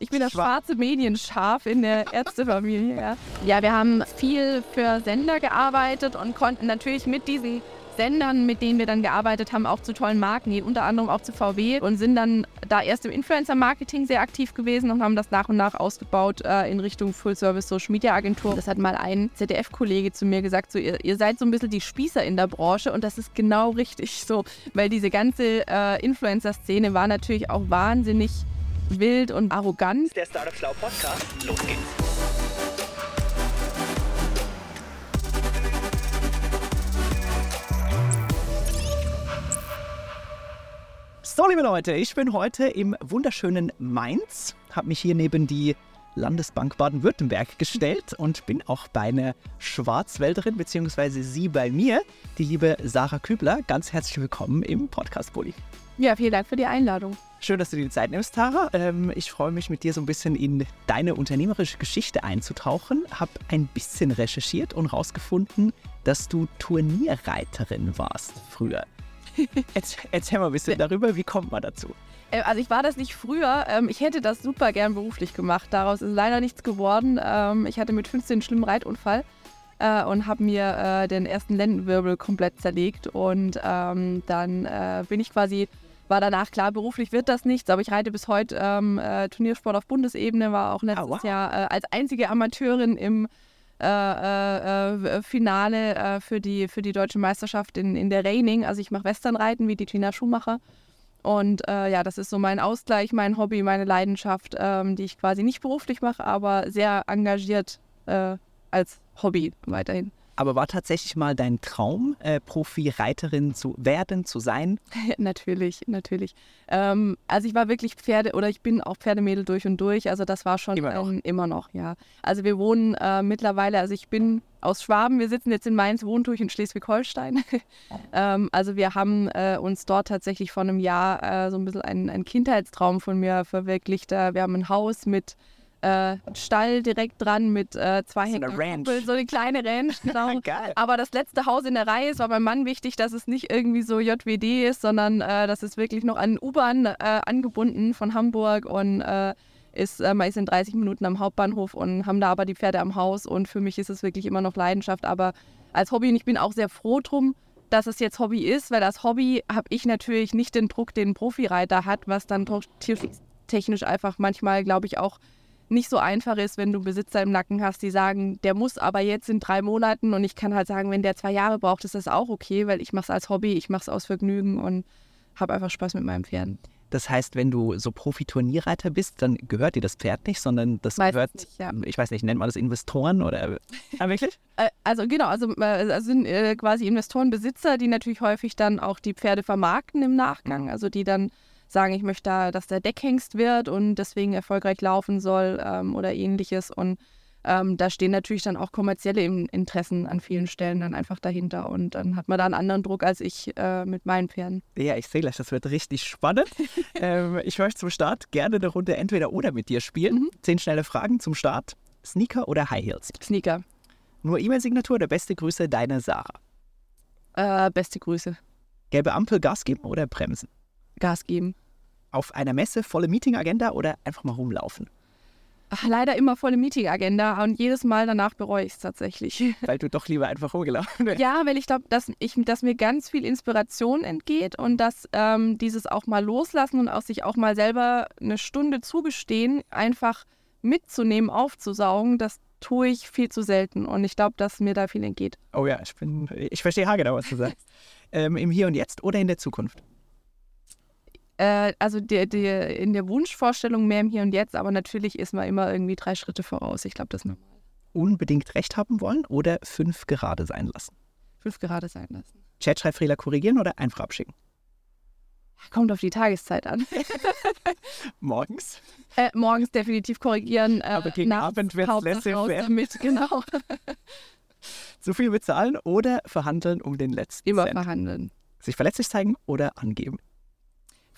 Ich bin das schwarze Medienschaf in der Ärztefamilie. Ja. ja, wir haben viel für Sender gearbeitet und konnten natürlich mit diesen Sendern, mit denen wir dann gearbeitet haben, auch zu tollen Marken gehen, unter anderem auch zu VW und sind dann da erst im Influencer-Marketing sehr aktiv gewesen und haben das nach und nach ausgebaut äh, in Richtung Full-Service-Social-Media-Agentur. Das hat mal ein ZDF-Kollege zu mir gesagt, so, ihr, ihr, seid so ein bisschen die Spießer in der Branche und das ist genau richtig so, weil diese ganze äh, Influencer-Szene war natürlich auch wahnsinnig wild und arrogant. Der Startup Schlau Podcast, los geht's. So, liebe Leute, ich bin heute im wunderschönen Mainz, habe mich hier neben die Landesbank Baden-Württemberg gestellt und bin auch bei einer Schwarzwälderin, beziehungsweise sie bei mir, die liebe Sarah Kübler. Ganz herzlich willkommen im Podcast Bulli. Ja, vielen Dank für die Einladung. Schön, dass du dir die Zeit nimmst, Tara. Ähm, ich freue mich, mit dir so ein bisschen in deine unternehmerische Geschichte einzutauchen. Habe ein bisschen recherchiert und herausgefunden, dass du Turnierreiterin warst früher. Erzähl, erzähl mal ein bisschen darüber, wie kommt man dazu? Äh, also ich war das nicht früher. Ähm, ich hätte das super gern beruflich gemacht. Daraus ist leider nichts geworden. Ähm, ich hatte mit 15 einen schlimmen Reitunfall äh, und habe mir äh, den ersten Lendenwirbel komplett zerlegt. Und ähm, dann bin ich quasi, war danach klar, beruflich wird das nichts, aber ich reite bis heute Turniersport auf Bundesebene, war auch letztes oh, wow. Jahr als einzige Amateurin im äh, äh, Finale äh, für, die, für die deutsche Meisterschaft in, in der Reining. Also ich mache Westernreiten wie die Tina Schumacher. Und äh, ja, das ist so mein Ausgleich, mein Hobby, meine Leidenschaft, ähm, die ich quasi nicht beruflich mache, aber sehr engagiert äh, als Hobby weiterhin. Aber war tatsächlich mal dein Traum, äh, Profi-Reiterin zu werden, zu sein? natürlich, natürlich. Ähm, also ich war wirklich Pferde oder ich bin auch Pferdemädel durch und durch. Also das war schon immer noch, ähm, immer noch ja. Also wir wohnen äh, mittlerweile, also ich bin aus Schwaben, wir sitzen jetzt in Mainz, wohnen durch in Schleswig-Holstein. ähm, also wir haben äh, uns dort tatsächlich vor einem Jahr äh, so ein bisschen einen, einen Kindheitstraum von mir verwirklicht. wir haben ein Haus mit äh, Stall direkt dran mit äh, zwei so Hektar so eine kleine Ranch, genau. Aber das letzte Haus in der Reihe ist war beim Mann wichtig, dass es nicht irgendwie so JWD ist, sondern äh, das ist wirklich noch an U-Bahn äh, angebunden von Hamburg und äh, ist äh, meist in 30 Minuten am Hauptbahnhof und haben da aber die Pferde am Haus und für mich ist es wirklich immer noch Leidenschaft, aber als Hobby und ich bin auch sehr froh drum, dass es jetzt Hobby ist, weil als Hobby habe ich natürlich nicht den Druck, den ein Profireiter hat, was dann technisch einfach manchmal, glaube ich, auch nicht so einfach ist, wenn du Besitzer im Nacken hast, die sagen, der muss aber jetzt in drei Monaten und ich kann halt sagen, wenn der zwei Jahre braucht, ist das auch okay, weil ich mache es als Hobby, ich mache es aus Vergnügen und habe einfach Spaß mit meinem Pferden. Das heißt, wenn du so Profi-Turnierreiter bist, dann gehört dir das Pferd nicht, sondern das Meistens gehört, nicht, ja. ich weiß nicht, nennt man das Investoren oder ah, wirklich? Äh, also genau, also, also sind äh, quasi Investorenbesitzer, die natürlich häufig dann auch die Pferde vermarkten im Nachgang, also die dann sagen, ich möchte da, dass der Deckhengst wird und deswegen erfolgreich laufen soll ähm, oder ähnliches. Und ähm, da stehen natürlich dann auch kommerzielle Interessen an vielen Stellen dann einfach dahinter. Und dann hat man da einen anderen Druck als ich äh, mit meinen Pferden. Ja, ich sehe gleich, das wird richtig spannend. ähm, ich möchte zum Start gerne eine Runde entweder oder mit dir spielen. Mhm. Zehn schnelle Fragen zum Start. Sneaker oder High Heels? Sneaker. Nur E-Mail-Signatur oder beste Grüße, deine Sarah? Äh, beste Grüße. Gelbe Ampel, Gas geben oder bremsen? Gas geben. Auf einer Messe volle Meeting-Agenda oder einfach mal rumlaufen? Ach, leider immer volle Meeting-Agenda und jedes Mal danach bereue ich es tatsächlich. Weil du doch lieber einfach rumgelaufen bist. Ja, weil ich glaube, dass, dass mir ganz viel Inspiration entgeht und dass ähm, dieses auch mal loslassen und auch sich auch mal selber eine Stunde zugestehen, einfach mitzunehmen, aufzusaugen, das tue ich viel zu selten und ich glaube, dass mir da viel entgeht. Oh ja, ich bin, ich verstehe haargenau, was du sagst. ähm, Im Hier und Jetzt oder in der Zukunft? Äh, also die, die, in der Wunschvorstellung mehr im Hier und Jetzt, aber natürlich ist man immer irgendwie drei Schritte voraus. Ich glaube, das ist normal. Unbedingt recht haben wollen oder fünf gerade sein lassen? Fünf gerade sein lassen. Chatschreibfehler korrigieren oder einfach abschicken? Kommt auf die Tageszeit an. morgens? Äh, morgens definitiv korrigieren. Äh, aber gegen Abend wird es lässig damit, genau. Zu viel bezahlen oder verhandeln um den letzten Immer Cent? verhandeln. Sich verletzlich zeigen oder angeben?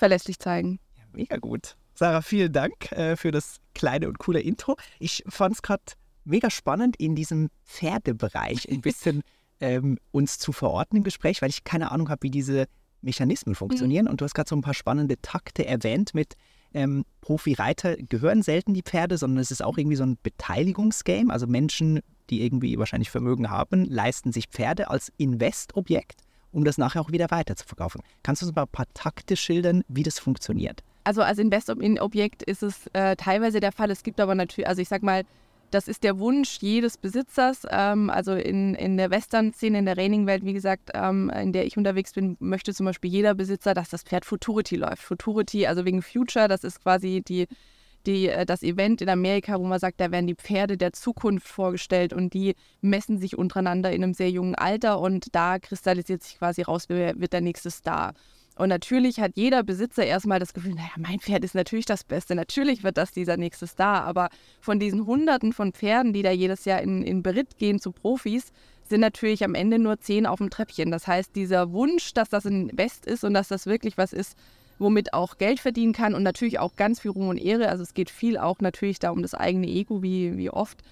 Verlässlich zeigen. Ja, mega gut. Sarah, vielen Dank äh, für das kleine und coole Intro. Ich fand es gerade mega spannend, in diesem Pferdebereich ein bisschen ähm, uns zu verorten im Gespräch, weil ich keine Ahnung habe, wie diese Mechanismen funktionieren. Mhm. Und du hast gerade so ein paar spannende Takte erwähnt mit ähm, Profi-Reiter gehören selten die Pferde, sondern es ist auch irgendwie so ein Beteiligungsgame. Also Menschen, die irgendwie wahrscheinlich Vermögen haben, leisten sich Pferde als Investobjekt, um das nachher auch wieder weiter zu verkaufen. Kannst du uns mal ein paar Takte schildern, wie das funktioniert? Also als Investobjekt ist es äh, teilweise der Fall. Es gibt aber natürlich, also ich sag mal, das ist der Wunsch jedes Besitzers. Ähm, also in, in der Western-Szene, in der Reining-Welt, wie gesagt, ähm, in der ich unterwegs bin, möchte zum Beispiel jeder Besitzer, dass das Pferd Futurity läuft. Futurity, also wegen Future, das ist quasi die, die, äh, das Event in Amerika, wo man sagt, da werden die Pferde der Zukunft vorgestellt und die messen sich untereinander in einem sehr jungen Alter und da kristallisiert sich quasi raus, wer wird der nächste Star. Und natürlich hat jeder Besitzer erstmal das Gefühl, naja, mein Pferd ist natürlich das Beste, natürlich wird das dieser nächste Star. Aber von diesen Hunderten von Pferden, die da jedes Jahr in, in Beritt gehen zu Profis, sind natürlich am Ende nur zehn auf dem Treppchen. Das heißt, dieser Wunsch, dass das ein Best ist und dass das wirklich was ist, womit auch Geld verdienen kann und natürlich auch ganz viel Ruhm und Ehre. Also es geht viel auch natürlich da um das eigene Ego, wie, wie oft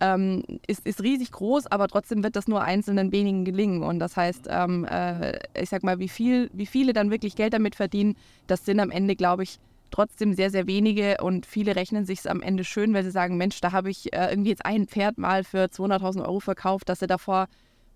ähm, ist, ist riesig groß, aber trotzdem wird das nur einzelnen wenigen gelingen. Und das heißt, ähm, äh, ich sag mal, wie, viel, wie viele dann wirklich Geld damit verdienen, das sind am Ende, glaube ich, trotzdem sehr, sehr wenige und viele rechnen sich es am Ende schön, weil sie sagen, Mensch, da habe ich äh, irgendwie jetzt ein Pferd mal für 200.000 Euro verkauft, dass sie davor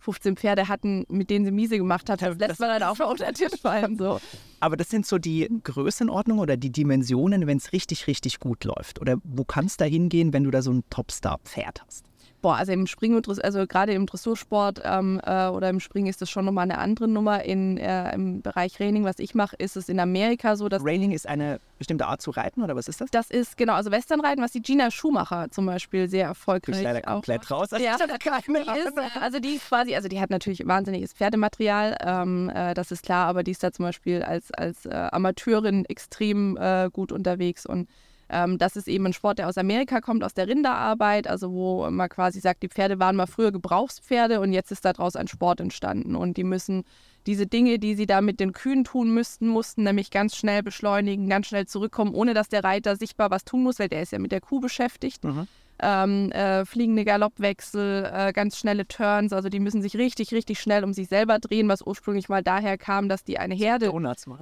15 Pferde hatten, mit denen sie miese gemacht hat. Das lässt man dann auch unter den Tisch fallen. So. Aber das sind so die Größenordnungen oder die Dimensionen, wenn es richtig, richtig gut läuft. Oder wo kannst du da hingehen, wenn du da so ein Topstar-Pferd hast? Boah, also im Springen, also gerade im Dressursport ähm, äh, oder im Springen ist das schon nochmal eine andere Nummer. In, äh, Im Bereich Reining, was ich mache, ist es in Amerika so, dass. Reining ist eine bestimmte Art zu reiten oder was ist das? Das ist genau, also Westernreiten, was die Gina Schumacher zum Beispiel sehr erfolgreich ich leider komplett auch raus. Also ja, keine die ist, also die ist quasi, also die hat natürlich wahnsinniges Pferdematerial, ähm, äh, das ist klar, aber die ist da zum Beispiel als, als äh, Amateurin extrem äh, gut unterwegs und ähm, das ist eben ein Sport, der aus Amerika kommt, aus der Rinderarbeit, also wo man quasi sagt, die Pferde waren mal früher Gebrauchspferde und jetzt ist daraus ein Sport entstanden. Und die müssen diese Dinge, die sie da mit den Kühen tun müssten, mussten nämlich ganz schnell beschleunigen, ganz schnell zurückkommen, ohne dass der Reiter sichtbar was tun muss, weil der ist ja mit der Kuh beschäftigt. Mhm ähm, äh, fliegende Galoppwechsel, äh, ganz schnelle Turns. Also die müssen sich richtig, richtig schnell um sich selber drehen, was ursprünglich mal daher kam, dass die eine Herde.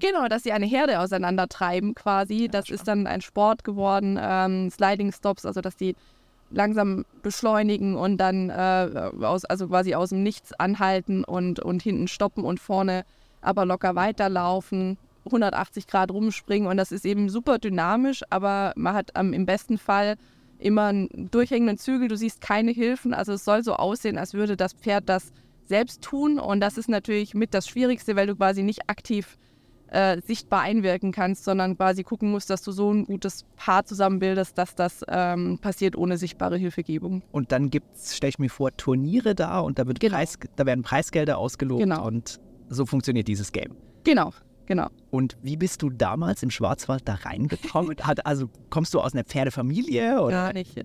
Genau, dass sie eine Herde auseinandertreiben quasi. Ja, das ist dann ein Sport geworden. Ähm, Sliding Stops, also dass die langsam beschleunigen und dann äh, aus, also quasi aus dem Nichts anhalten und, und hinten stoppen und vorne aber locker weiterlaufen. 180 Grad rumspringen und das ist eben super dynamisch, aber man hat ähm, im besten Fall immer einen durchhängenden Zügel, du siehst keine Hilfen. Also es soll so aussehen, als würde das Pferd das selbst tun. Und das ist natürlich mit das Schwierigste, weil du quasi nicht aktiv äh, sichtbar einwirken kannst, sondern quasi gucken musst, dass du so ein gutes Paar zusammenbildest, dass das ähm, passiert ohne sichtbare Hilfegebung. Und dann gibt es, stelle ich mir vor, Turniere da und da, wird genau. Preis, da werden Preisgelder ausgelobt genau. und so funktioniert dieses Game. Genau, Genau. Und wie bist du damals im Schwarzwald da reingekommen? Hat, also kommst du aus einer Pferdefamilie? Oder? Gar nicht.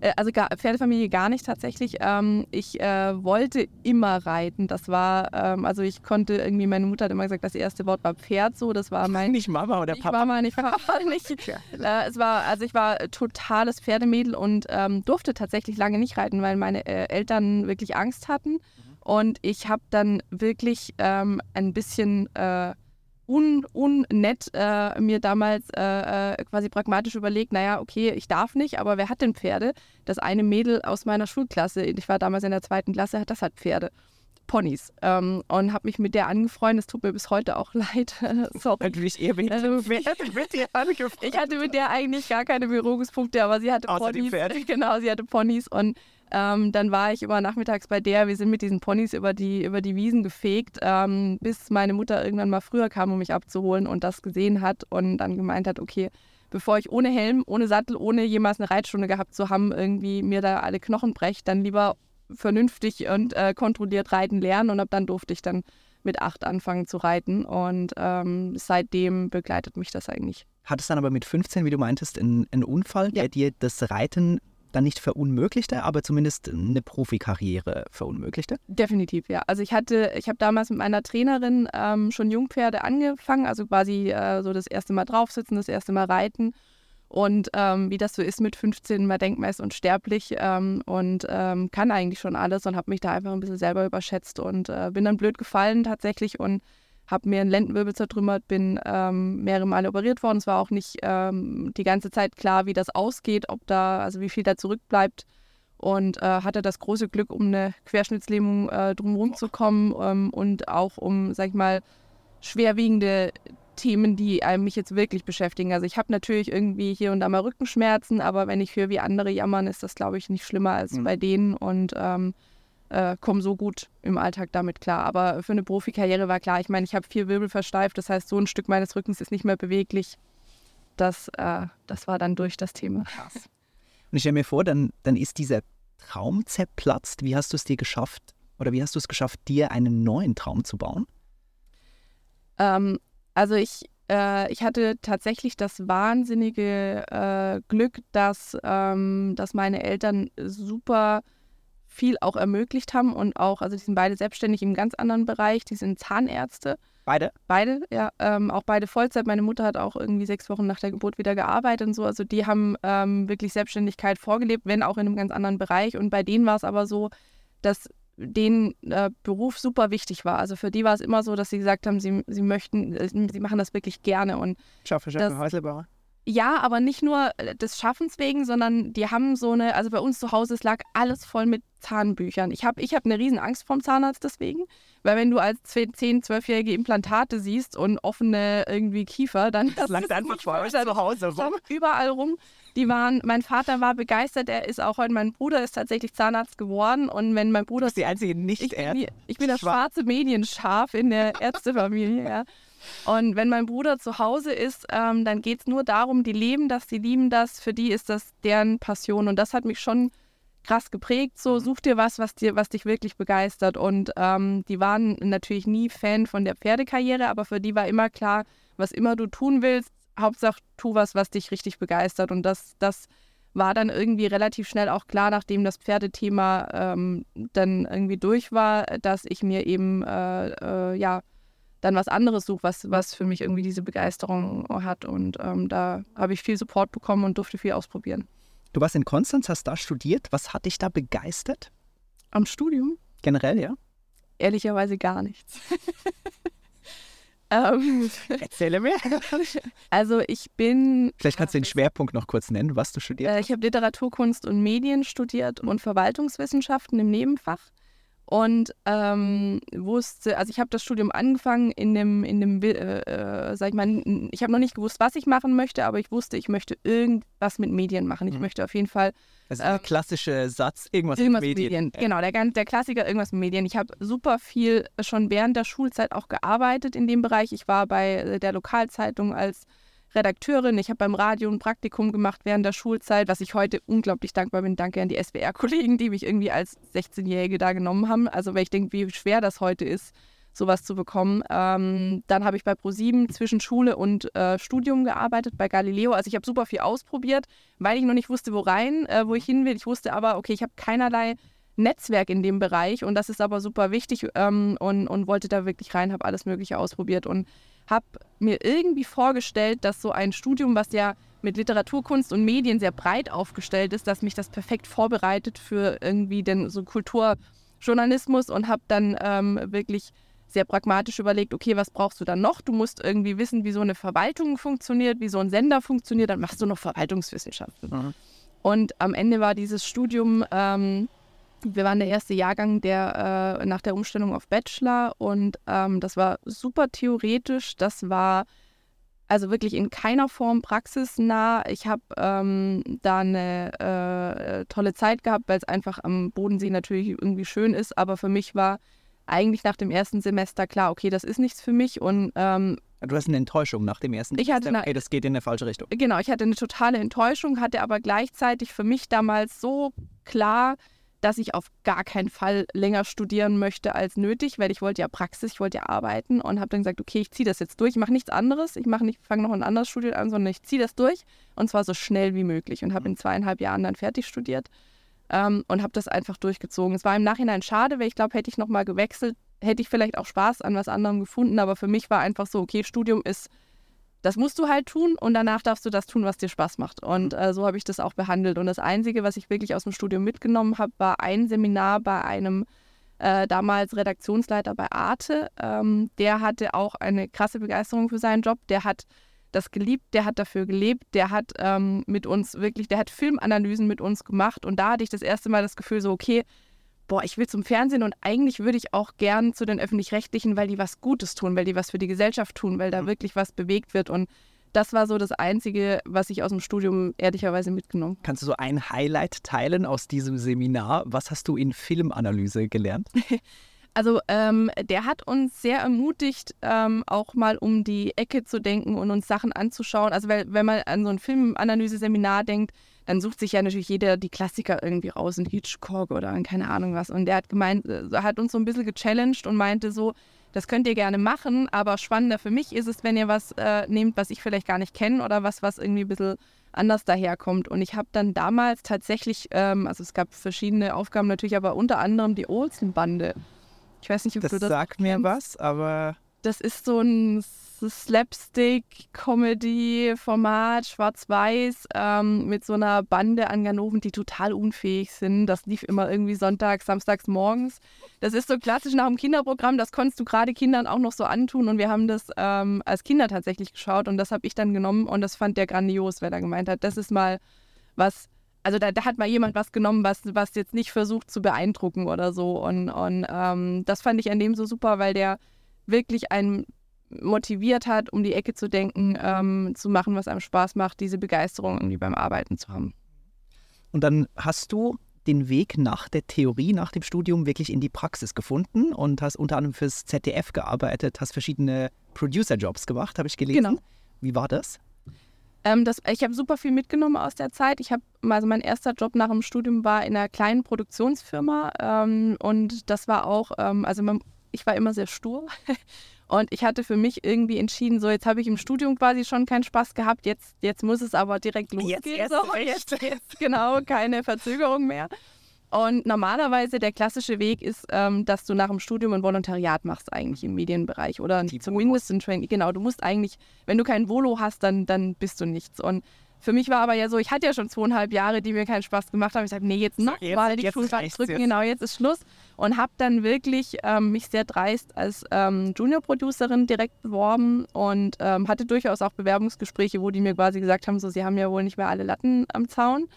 Äh, also gar, Pferdefamilie gar nicht tatsächlich. Ähm, ich äh, wollte immer reiten. Das war, ähm, also ich konnte irgendwie, meine Mutter hat immer gesagt, das erste Wort war Pferd so. Das war mein. Nicht Mama oder Papa? Mama, nicht Papa, nicht. äh, es war, also ich war totales Pferdemädel und ähm, durfte tatsächlich lange nicht reiten, weil meine äh, Eltern wirklich Angst hatten. Und ich habe dann wirklich ähm, ein bisschen äh, un, unnett äh, mir damals äh, äh, quasi pragmatisch überlegt, naja, okay, ich darf nicht, aber wer hat denn Pferde? Das eine Mädel aus meiner Schulklasse, ich war damals in der zweiten Klasse, das hat Pferde. Ponys ähm, und habe mich mit der angefreundet. Es tut mir bis heute auch leid. Sorry. Natürlich eher mit, also, mit dir angefreundet. Ich hatte mit der eigentlich gar keine Berührungspunkte, aber sie hatte Außer Ponys. Genau, sie hatte Ponys und ähm, dann war ich immer nachmittags bei der. Wir sind mit diesen Ponys über die, über die Wiesen gefegt, ähm, bis meine Mutter irgendwann mal früher kam, um mich abzuholen und das gesehen hat und dann gemeint hat, okay, bevor ich ohne Helm, ohne Sattel, ohne jemals eine Reitstunde gehabt zu haben, irgendwie mir da alle Knochen brecht, dann lieber vernünftig und äh, kontrolliert reiten lernen und ab dann durfte ich dann mit acht anfangen zu reiten und ähm, seitdem begleitet mich das eigentlich. Hattest dann aber mit 15, wie du meintest, einen, einen Unfall, ja. der dir das Reiten dann nicht verunmöglichte, aber zumindest eine Profikarriere verunmöglichte? Definitiv, ja. Also ich hatte, ich habe damals mit meiner Trainerin ähm, schon Jungpferde angefangen, also quasi äh, so das erste Mal draufsitzen, das erste Mal reiten. Und ähm, wie das so ist mit 15, man denkt, man ist unsterblich ähm, und ähm, kann eigentlich schon alles und habe mich da einfach ein bisschen selber überschätzt und äh, bin dann blöd gefallen tatsächlich und habe mir einen Lendenwirbel zertrümmert, bin ähm, mehrere Male operiert worden. Es war auch nicht ähm, die ganze Zeit klar, wie das ausgeht, ob da, also wie viel da zurückbleibt. Und äh, hatte das große Glück, um eine Querschnittslähmung äh, drumherum zu kommen ähm, und auch um, sag ich mal, schwerwiegende Themen, die mich jetzt wirklich beschäftigen. Also ich habe natürlich irgendwie hier und da mal Rückenschmerzen, aber wenn ich höre, wie andere jammern, ist das, glaube ich, nicht schlimmer als mhm. bei denen und ähm, äh, komme so gut im Alltag damit klar. Aber für eine Profikarriere war klar, ich meine, ich habe vier Wirbel versteift, das heißt, so ein Stück meines Rückens ist nicht mehr beweglich. Das, äh, das war dann durch das Thema. Krass. Und ich stelle mir vor, dann, dann ist dieser Traum zerplatzt. Wie hast du es dir geschafft oder wie hast du es geschafft, dir einen neuen Traum zu bauen? Ähm, also ich, äh, ich hatte tatsächlich das wahnsinnige äh, Glück, dass, ähm, dass meine Eltern super viel auch ermöglicht haben und auch, also die sind beide selbstständig im ganz anderen Bereich, die sind Zahnärzte. Beide? Beide, ja. Ähm, auch beide Vollzeit. Meine Mutter hat auch irgendwie sechs Wochen nach der Geburt wieder gearbeitet und so. Also die haben ähm, wirklich Selbstständigkeit vorgelebt, wenn auch in einem ganz anderen Bereich. Und bei denen war es aber so, dass denen äh, Beruf super wichtig war. Also für die war es immer so, dass sie gesagt haben, sie, sie möchten, äh, sie machen das wirklich gerne. Und Schaffe, Schaffe, Häuslebauer. Ja, aber nicht nur äh, des Schaffens wegen, sondern die haben so eine, also bei uns zu Hause, es lag alles voll mit Zahnbüchern. Ich habe ich hab eine riesen Angst vorm Zahnarzt deswegen, weil wenn du als 10-, 12-jährige Implantate siehst und offene irgendwie Kiefer, dann... Das langt einfach vor euch zu Hause rum. Überall rum. Die waren, mein Vater war begeistert, er ist auch heute, mein Bruder ist tatsächlich Zahnarzt geworden und wenn mein Bruder... Du bist die einzige nicht ich, bin, ich bin das schwarze Medienschaf in der Ärztefamilie, ja. Und wenn mein Bruder zu Hause ist, ähm, dann geht es nur darum, die leben das, die lieben das, für die ist das deren Passion. Und das hat mich schon krass geprägt. So, mhm. such dir was, was dir, was dich wirklich begeistert. Und ähm, die waren natürlich nie Fan von der Pferdekarriere, aber für die war immer klar, was immer du tun willst, Hauptsache tu was, was dich richtig begeistert. Und das, das war dann irgendwie relativ schnell auch klar, nachdem das Pferdethema ähm, dann irgendwie durch war, dass ich mir eben äh, äh, ja dann was anderes suche, was, was für mich irgendwie diese Begeisterung hat. Und ähm, da habe ich viel Support bekommen und durfte viel ausprobieren. Du warst in Konstanz, hast da studiert. Was hat dich da begeistert? Am Studium? Generell, ja? Ehrlicherweise gar nichts. ähm, Erzähle mir. Also ich bin. Vielleicht kannst du den Schwerpunkt noch kurz nennen, was du studiert äh, hast. Ich habe Literaturkunst und Medien studiert und Verwaltungswissenschaften im Nebenfach und ähm, wusste, also ich habe das Studium angefangen in dem, in dem, äh, äh, sag ich mal, ich habe noch nicht gewusst, was ich machen möchte, aber ich wusste, ich möchte irgendwas mit Medien machen. Ich mhm. möchte auf jeden Fall. Also der äh, klassische Satz, irgendwas, irgendwas mit Medien. Medien. Genau, der, der Klassiker, irgendwas mit Medien. Ich habe super viel schon während der Schulzeit auch gearbeitet in dem Bereich. Ich war bei der Lokalzeitung als Redakteurin. Ich habe beim Radio ein Praktikum gemacht während der Schulzeit, was ich heute unglaublich dankbar bin. Danke an die SWR-Kollegen, die mich irgendwie als 16-Jährige da genommen haben. Also, weil ich denke, wie schwer das heute ist, sowas zu bekommen. Ähm, dann habe ich bei ProSieben zwischen Schule und äh, Studium gearbeitet, bei Galileo. Also, ich habe super viel ausprobiert, weil ich noch nicht wusste, wo rein, äh, wo ich hin will. Ich wusste aber, okay, ich habe keinerlei Netzwerk in dem Bereich und das ist aber super wichtig ähm, und, und wollte da wirklich rein, habe alles Mögliche ausprobiert und habe mir irgendwie vorgestellt, dass so ein Studium, was ja mit Literaturkunst und Medien sehr breit aufgestellt ist, dass mich das perfekt vorbereitet für irgendwie den so Kulturjournalismus und habe dann ähm, wirklich sehr pragmatisch überlegt, okay, was brauchst du dann noch? Du musst irgendwie wissen, wie so eine Verwaltung funktioniert, wie so ein Sender funktioniert, dann machst du noch Verwaltungswissenschaften. Mhm. Und am Ende war dieses Studium ähm, wir waren der erste Jahrgang der äh, nach der Umstellung auf Bachelor und ähm, das war super theoretisch. Das war also wirklich in keiner Form praxisnah. Ich habe ähm, da eine äh, tolle Zeit gehabt, weil es einfach am Bodensee natürlich irgendwie schön ist. Aber für mich war eigentlich nach dem ersten Semester klar, okay, das ist nichts für mich und ähm, Du hast eine Enttäuschung nach dem ersten ich hatte Semester. Okay, das geht in eine falsche Richtung. Genau, ich hatte eine totale Enttäuschung, hatte aber gleichzeitig für mich damals so klar, dass ich auf gar keinen Fall länger studieren möchte als nötig, weil ich wollte ja Praxis, ich wollte ja arbeiten und habe dann gesagt, okay, ich ziehe das jetzt durch, ich mache nichts anderes, ich mache nicht, fange noch ein anderes Studium an, sondern ich ziehe das durch und zwar so schnell wie möglich und habe in zweieinhalb Jahren dann fertig studiert ähm, und habe das einfach durchgezogen. Es war im Nachhinein schade, weil ich glaube, hätte ich nochmal gewechselt, hätte ich vielleicht auch Spaß an was anderem gefunden, aber für mich war einfach so, okay, Studium ist das musst du halt tun und danach darfst du das tun, was dir Spaß macht. Und äh, so habe ich das auch behandelt. Und das Einzige, was ich wirklich aus dem Studium mitgenommen habe, war ein Seminar bei einem äh, damals Redaktionsleiter bei Arte. Ähm, der hatte auch eine krasse Begeisterung für seinen Job. Der hat das geliebt, der hat dafür gelebt, der hat ähm, mit uns wirklich, der hat Filmanalysen mit uns gemacht und da hatte ich das erste Mal das Gefühl so, okay, boah, ich will zum Fernsehen und eigentlich würde ich auch gern zu den öffentlich-rechtlichen, weil die was Gutes tun, weil die was für die Gesellschaft tun, weil da mhm. wirklich was bewegt wird und das war so das Einzige, was ich aus dem Studium ehrlicherweise mitgenommen. Kannst du so ein Highlight teilen aus diesem Seminar? Was hast du in Filmanalyse gelernt? Also ähm, der hat uns sehr ermutigt, ähm, auch mal um die Ecke zu denken und uns Sachen anzuschauen. Also weil, wenn man an so ein Filmanalyse-Seminar denkt, dann sucht sich ja natürlich jeder die Klassiker irgendwie raus, ein Hitchcock oder ein keine Ahnung was. Und der hat gemeint, äh, hat uns so ein bisschen gechallenged und meinte so, das könnt ihr gerne machen, aber spannender für mich ist es, wenn ihr was äh, nehmt, was ich vielleicht gar nicht kenne oder was, was irgendwie ein bisschen anders daherkommt. Und ich habe dann damals tatsächlich, ähm, also es gab verschiedene Aufgaben natürlich, aber unter anderem die Olsen-Bande. Ich weiß nicht, ob das du das sagt mir was, aber das ist so ein Slapstick-Comedy-Format, schwarz-weiß, ähm, mit so einer Bande an Ganoven, die total unfähig sind. Das lief immer irgendwie sonntags, samstags morgens. Das ist so klassisch nach dem Kinderprogramm, das konntest du gerade Kindern auch noch so antun und wir haben das ähm, als Kinder tatsächlich geschaut und das habe ich dann genommen und das fand der grandios, weil er gemeint hat, das ist mal was, also da, da, hat mal jemand was genommen, was, was jetzt nicht versucht zu beeindrucken oder so. Und, und ähm, das fand ich an dem so super, weil der wirklich einen motiviert hat, um die Ecke zu denken, ähm, zu machen, was einem Spaß macht, diese Begeisterung irgendwie beim Arbeiten zu haben. Und dann hast du den Weg nach der Theorie, nach dem Studium wirklich in die Praxis gefunden und hast unter anderem fürs ZDF gearbeitet, hast verschiedene Producer-Jobs gemacht, habe ich gelesen. Genau. Wie war das? Ähm, das ich habe super viel mitgenommen aus der Zeit. Ich habe, also mein erster Job nach dem Studium war in einer kleinen Produktionsfirma ähm, und das war auch, ähm, also man, ich war immer sehr stur Und ich hatte für mich irgendwie entschieden, so jetzt habe ich im Studium quasi schon keinen Spaß gehabt, jetzt, jetzt muss es aber direkt losgehen. Jetzt, so. jetzt, jetzt, genau, keine Verzögerung mehr. Und normalerweise der klassische Weg ist, ähm, dass du nach dem Studium ein Volontariat machst eigentlich im Medienbereich oder zumindest ein Training. Genau, du musst eigentlich, wenn du kein Volo hast, dann, dann bist du nichts. Und für mich war aber ja so, ich hatte ja schon zweieinhalb Jahre, die mir keinen Spaß gemacht haben. Ich sagte, nee, jetzt noch so, mal die Schulbank drücken, jetzt. genau, jetzt ist Schluss. Und habe dann wirklich ähm, mich sehr dreist als ähm, Junior-Producerin direkt beworben und ähm, hatte durchaus auch Bewerbungsgespräche, wo die mir quasi gesagt haben, so, sie haben ja wohl nicht mehr alle Latten am Zaun.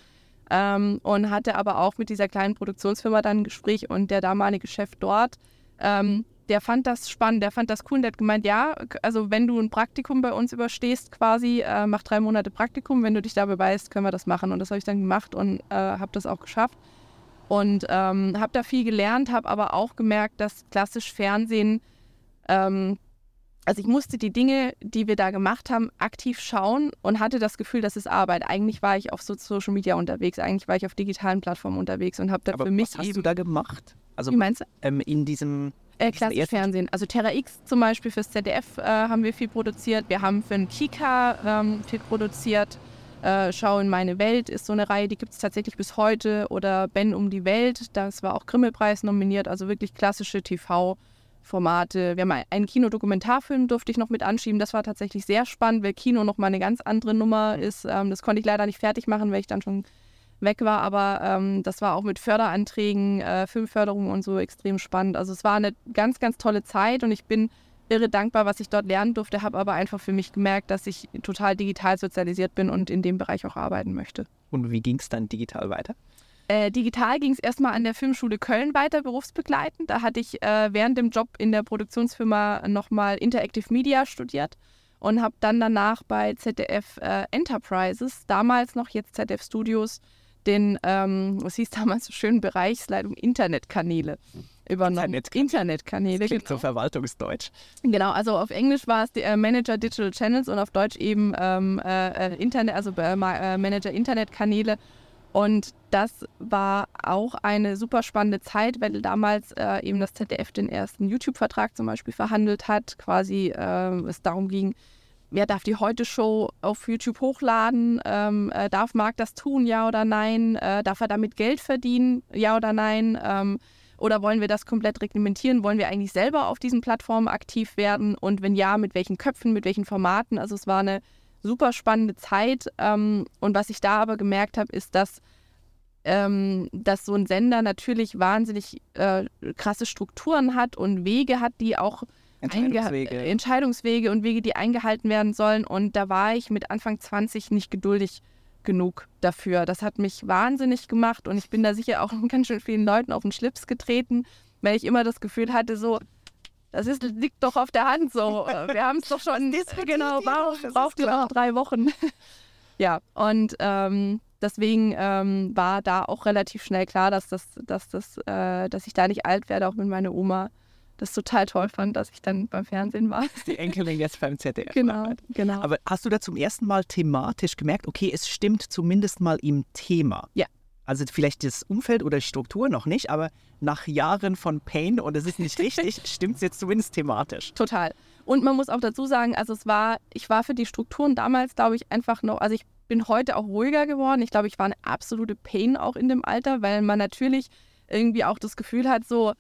Ähm, und hatte aber auch mit dieser kleinen Produktionsfirma dann ein Gespräch und der damalige Chef dort ähm, der fand das spannend, der fand das cool und der hat gemeint, ja, also wenn du ein Praktikum bei uns überstehst quasi, äh, mach drei Monate Praktikum, wenn du dich da beweist, können wir das machen. Und das habe ich dann gemacht und äh, habe das auch geschafft. Und ähm, habe da viel gelernt, habe aber auch gemerkt, dass klassisch Fernsehen, ähm, also ich musste die Dinge, die wir da gemacht haben, aktiv schauen und hatte das Gefühl, das ist Arbeit. Eigentlich war ich auf so Social Media unterwegs, eigentlich war ich auf digitalen Plattformen unterwegs und habe da aber für mich was hast du da gemacht? Also Wie meinst du? Ähm, in diesem äh, klassisch Fernsehen. Also Terra X zum Beispiel fürs ZDF äh, haben wir viel produziert. Wir haben für den Kika ähm, viel produziert. Äh, Schau in meine Welt ist so eine Reihe, die gibt es tatsächlich bis heute. Oder Ben um die Welt, das war auch Grimmelpreis nominiert. Also wirklich klassische TV-Formate. Wir haben einen Kinodokumentarfilm, durfte ich noch mit anschieben. Das war tatsächlich sehr spannend, weil Kino nochmal eine ganz andere Nummer ist. Ähm, das konnte ich leider nicht fertig machen, weil ich dann schon weg war. Aber ähm, das war auch mit Förderanträgen, äh, Filmförderung und so extrem spannend. Also es war eine ganz, ganz tolle Zeit und ich bin irre dankbar, was ich dort lernen durfte, habe aber einfach für mich gemerkt, dass ich total digital sozialisiert bin und in dem Bereich auch arbeiten möchte. Und wie ging es dann digital weiter? Äh, digital ging es erstmal an der Filmschule Köln weiter, berufsbegleitend. Da hatte ich äh, während dem Job in der Produktionsfirma nochmal Interactive Media studiert und habe dann danach bei ZDF äh, Enterprises, damals noch jetzt ZDF Studios, den, ähm, was hieß damals so schön, Bereichsleitung Internetkanäle übernommen. Internet Internetkanäle. Das klingt genau. so Verwaltungsdeutsch. Genau, also auf Englisch war es die, äh, Manager Digital Channels und auf Deutsch eben ähm, äh, äh Internet, also äh, äh, Manager Internetkanäle. Und das war auch eine super spannende Zeit, weil damals äh, eben das ZDF den ersten YouTube-Vertrag zum Beispiel verhandelt hat. Quasi es darum ging, wer darf die Heute-Show auf YouTube hochladen? Ähm, äh, darf Marc das tun, ja oder nein? Äh, darf er damit Geld verdienen, ja oder nein? Ähm, oder wollen wir das komplett reglementieren? Wollen wir eigentlich selber auf diesen Plattformen aktiv werden? Und wenn ja, mit welchen Köpfen, mit welchen Formaten? Also es war eine super spannende Zeit. Ähm, und was ich da aber gemerkt habe, ist, dass ähm, dass so ein Sender natürlich wahnsinnig äh, krasse Strukturen hat und Wege hat, die auch Entscheidungswege. Entscheidungswege und Wege, die eingehalten werden sollen. Und da war ich mit Anfang 20 nicht geduldig genug dafür. Das hat mich wahnsinnig gemacht und ich bin da sicher auch ganz schön vielen Leuten auf den Schlips getreten, weil ich immer das Gefühl hatte, so, das ist, liegt doch auf der Hand so. Wir haben es doch schon. genau, braucht ihr noch drei Wochen? ja, und ähm, deswegen ähm, war da auch relativ schnell klar, dass, das, dass, das, äh, dass ich da nicht alt werde, auch mit meiner Oma das total toll fand, dass ich dann beim Fernsehen war. Die Enkelin jetzt beim ZDF. Genau, genau. Aber hast du da zum ersten Mal thematisch gemerkt, okay, es stimmt zumindest mal im Thema? Ja. Also vielleicht das Umfeld oder die Struktur noch nicht, aber nach Jahren von Pain und es ist nicht richtig, stimmt es jetzt zumindest thematisch. Total. Und man muss auch dazu sagen, also es war, ich war für die Strukturen damals, glaube ich, einfach noch, also ich bin heute auch ruhiger geworden. Ich glaube, ich war eine absolute Pain auch in dem Alter, weil man natürlich irgendwie auch das Gefühl hat, so,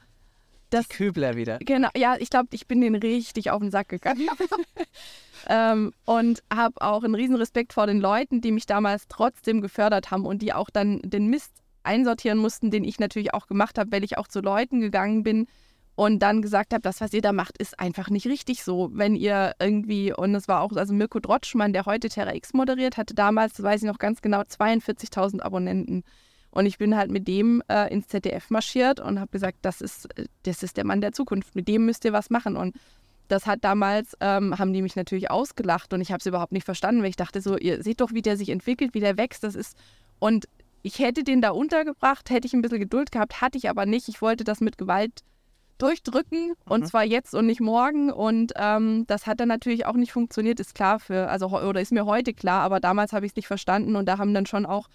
das Kübler wieder. Genau, ja, ich glaube, ich bin den richtig auf den Sack gegangen. ähm, und habe auch einen riesen Respekt vor den Leuten, die mich damals trotzdem gefördert haben und die auch dann den Mist einsortieren mussten, den ich natürlich auch gemacht habe, weil ich auch zu Leuten gegangen bin und dann gesagt habe, das, was ihr da macht, ist einfach nicht richtig so. Wenn ihr irgendwie, und es war auch, also Mirko Drotschmann, der heute Terra X moderiert, hatte damals, weiß ich noch ganz genau, 42.000 Abonnenten. Und ich bin halt mit dem äh, ins ZDF marschiert und habe gesagt, das ist, das ist der Mann der Zukunft, mit dem müsst ihr was machen. Und das hat damals, ähm, haben die mich natürlich ausgelacht und ich habe es überhaupt nicht verstanden, weil ich dachte so, ihr seht doch, wie der sich entwickelt, wie der wächst, das ist, und ich hätte den da untergebracht, hätte ich ein bisschen Geduld gehabt, hatte ich aber nicht. Ich wollte das mit Gewalt durchdrücken und mhm. zwar jetzt und nicht morgen und ähm, das hat dann natürlich auch nicht funktioniert, ist klar für, also oder ist mir heute klar, aber damals habe ich es nicht verstanden und da haben dann schon auch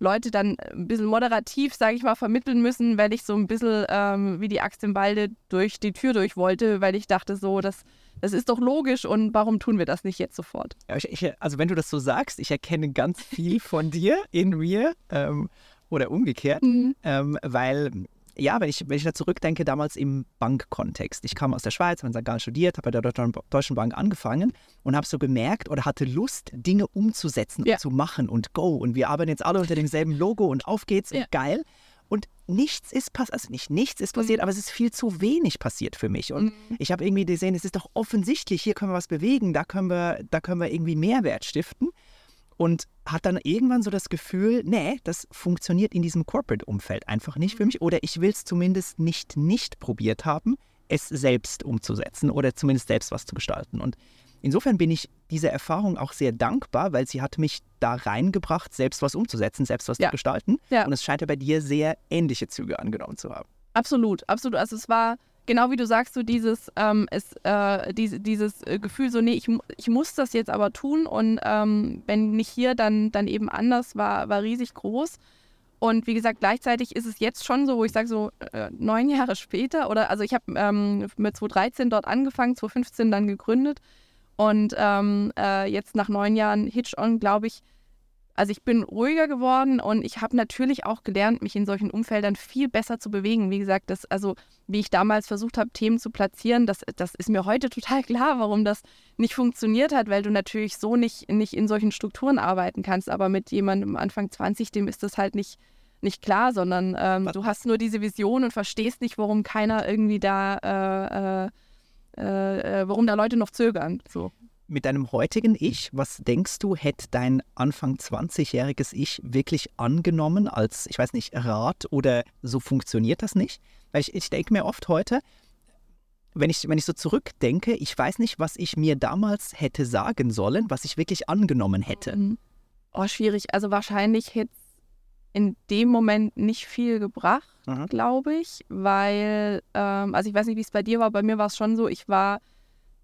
Leute dann ein bisschen moderativ, sage ich mal, vermitteln müssen, weil ich so ein bisschen ähm, wie die Axt im Walde durch die Tür durch wollte, weil ich dachte so, das, das ist doch logisch und warum tun wir das nicht jetzt sofort? Ja, ich, ich, also wenn du das so sagst, ich erkenne ganz viel von dir in mir ähm, oder umgekehrt, mhm. ähm, weil ja, wenn ich, wenn ich da zurückdenke, damals im Bankkontext. Ich kam aus der Schweiz, habe in St. Gallen studiert, habe bei der Deutschen Bank angefangen und habe so gemerkt oder hatte Lust, Dinge umzusetzen ja. und zu machen und go. Und wir arbeiten jetzt alle unter demselben Logo und auf geht's ja. und geil. Und nichts ist passiert, also nicht nichts ist passiert, mhm. aber es ist viel zu wenig passiert für mich. Und mhm. ich habe irgendwie gesehen, es ist doch offensichtlich, hier können wir was bewegen, da können wir, da können wir irgendwie Mehrwert stiften und hat dann irgendwann so das Gefühl, nee, das funktioniert in diesem Corporate-Umfeld einfach nicht für mich oder ich will es zumindest nicht nicht probiert haben, es selbst umzusetzen oder zumindest selbst was zu gestalten. Und insofern bin ich dieser Erfahrung auch sehr dankbar, weil sie hat mich da reingebracht, selbst was umzusetzen, selbst was ja. zu gestalten. Ja. Und es scheint ja bei dir sehr ähnliche Züge angenommen zu haben. Absolut, absolut. Also es war genau wie du sagst, so dieses, ähm, es, äh, diese, dieses äh, Gefühl, so, nee, ich, ich muss das jetzt aber tun und ähm, wenn nicht hier, dann, dann eben anders, war, war riesig groß. Und wie gesagt, gleichzeitig ist es jetzt schon so, wo ich sage, so äh, neun Jahre später, oder also ich habe ähm, mit 2013 dort angefangen, 2015 dann gegründet. Und ähm, äh, jetzt nach neun Jahren Hitch-On, glaube ich, also ich bin ruhiger geworden und ich habe natürlich auch gelernt, mich in solchen Umfeldern viel besser zu bewegen. Wie gesagt, das, also wie ich damals versucht habe, Themen zu platzieren, das, das ist mir heute total klar, warum das nicht funktioniert hat, weil du natürlich so nicht, nicht in solchen Strukturen arbeiten kannst. Aber mit jemandem Anfang 20, dem ist das halt nicht, nicht klar, sondern ähm, du hast nur diese Vision und verstehst nicht, warum keiner irgendwie da, äh, äh, äh, warum da Leute noch zögern. So mit deinem heutigen Ich, was denkst du, hätte dein Anfang 20-jähriges Ich wirklich angenommen als, ich weiß nicht, Rat oder so funktioniert das nicht? Weil ich, ich denke mir oft heute, wenn ich, wenn ich so zurückdenke, ich weiß nicht, was ich mir damals hätte sagen sollen, was ich wirklich angenommen hätte. Mhm. Oh, schwierig. Also wahrscheinlich hätte es in dem Moment nicht viel gebracht, mhm. glaube ich, weil, ähm, also ich weiß nicht, wie es bei dir war, bei mir war es schon so, ich war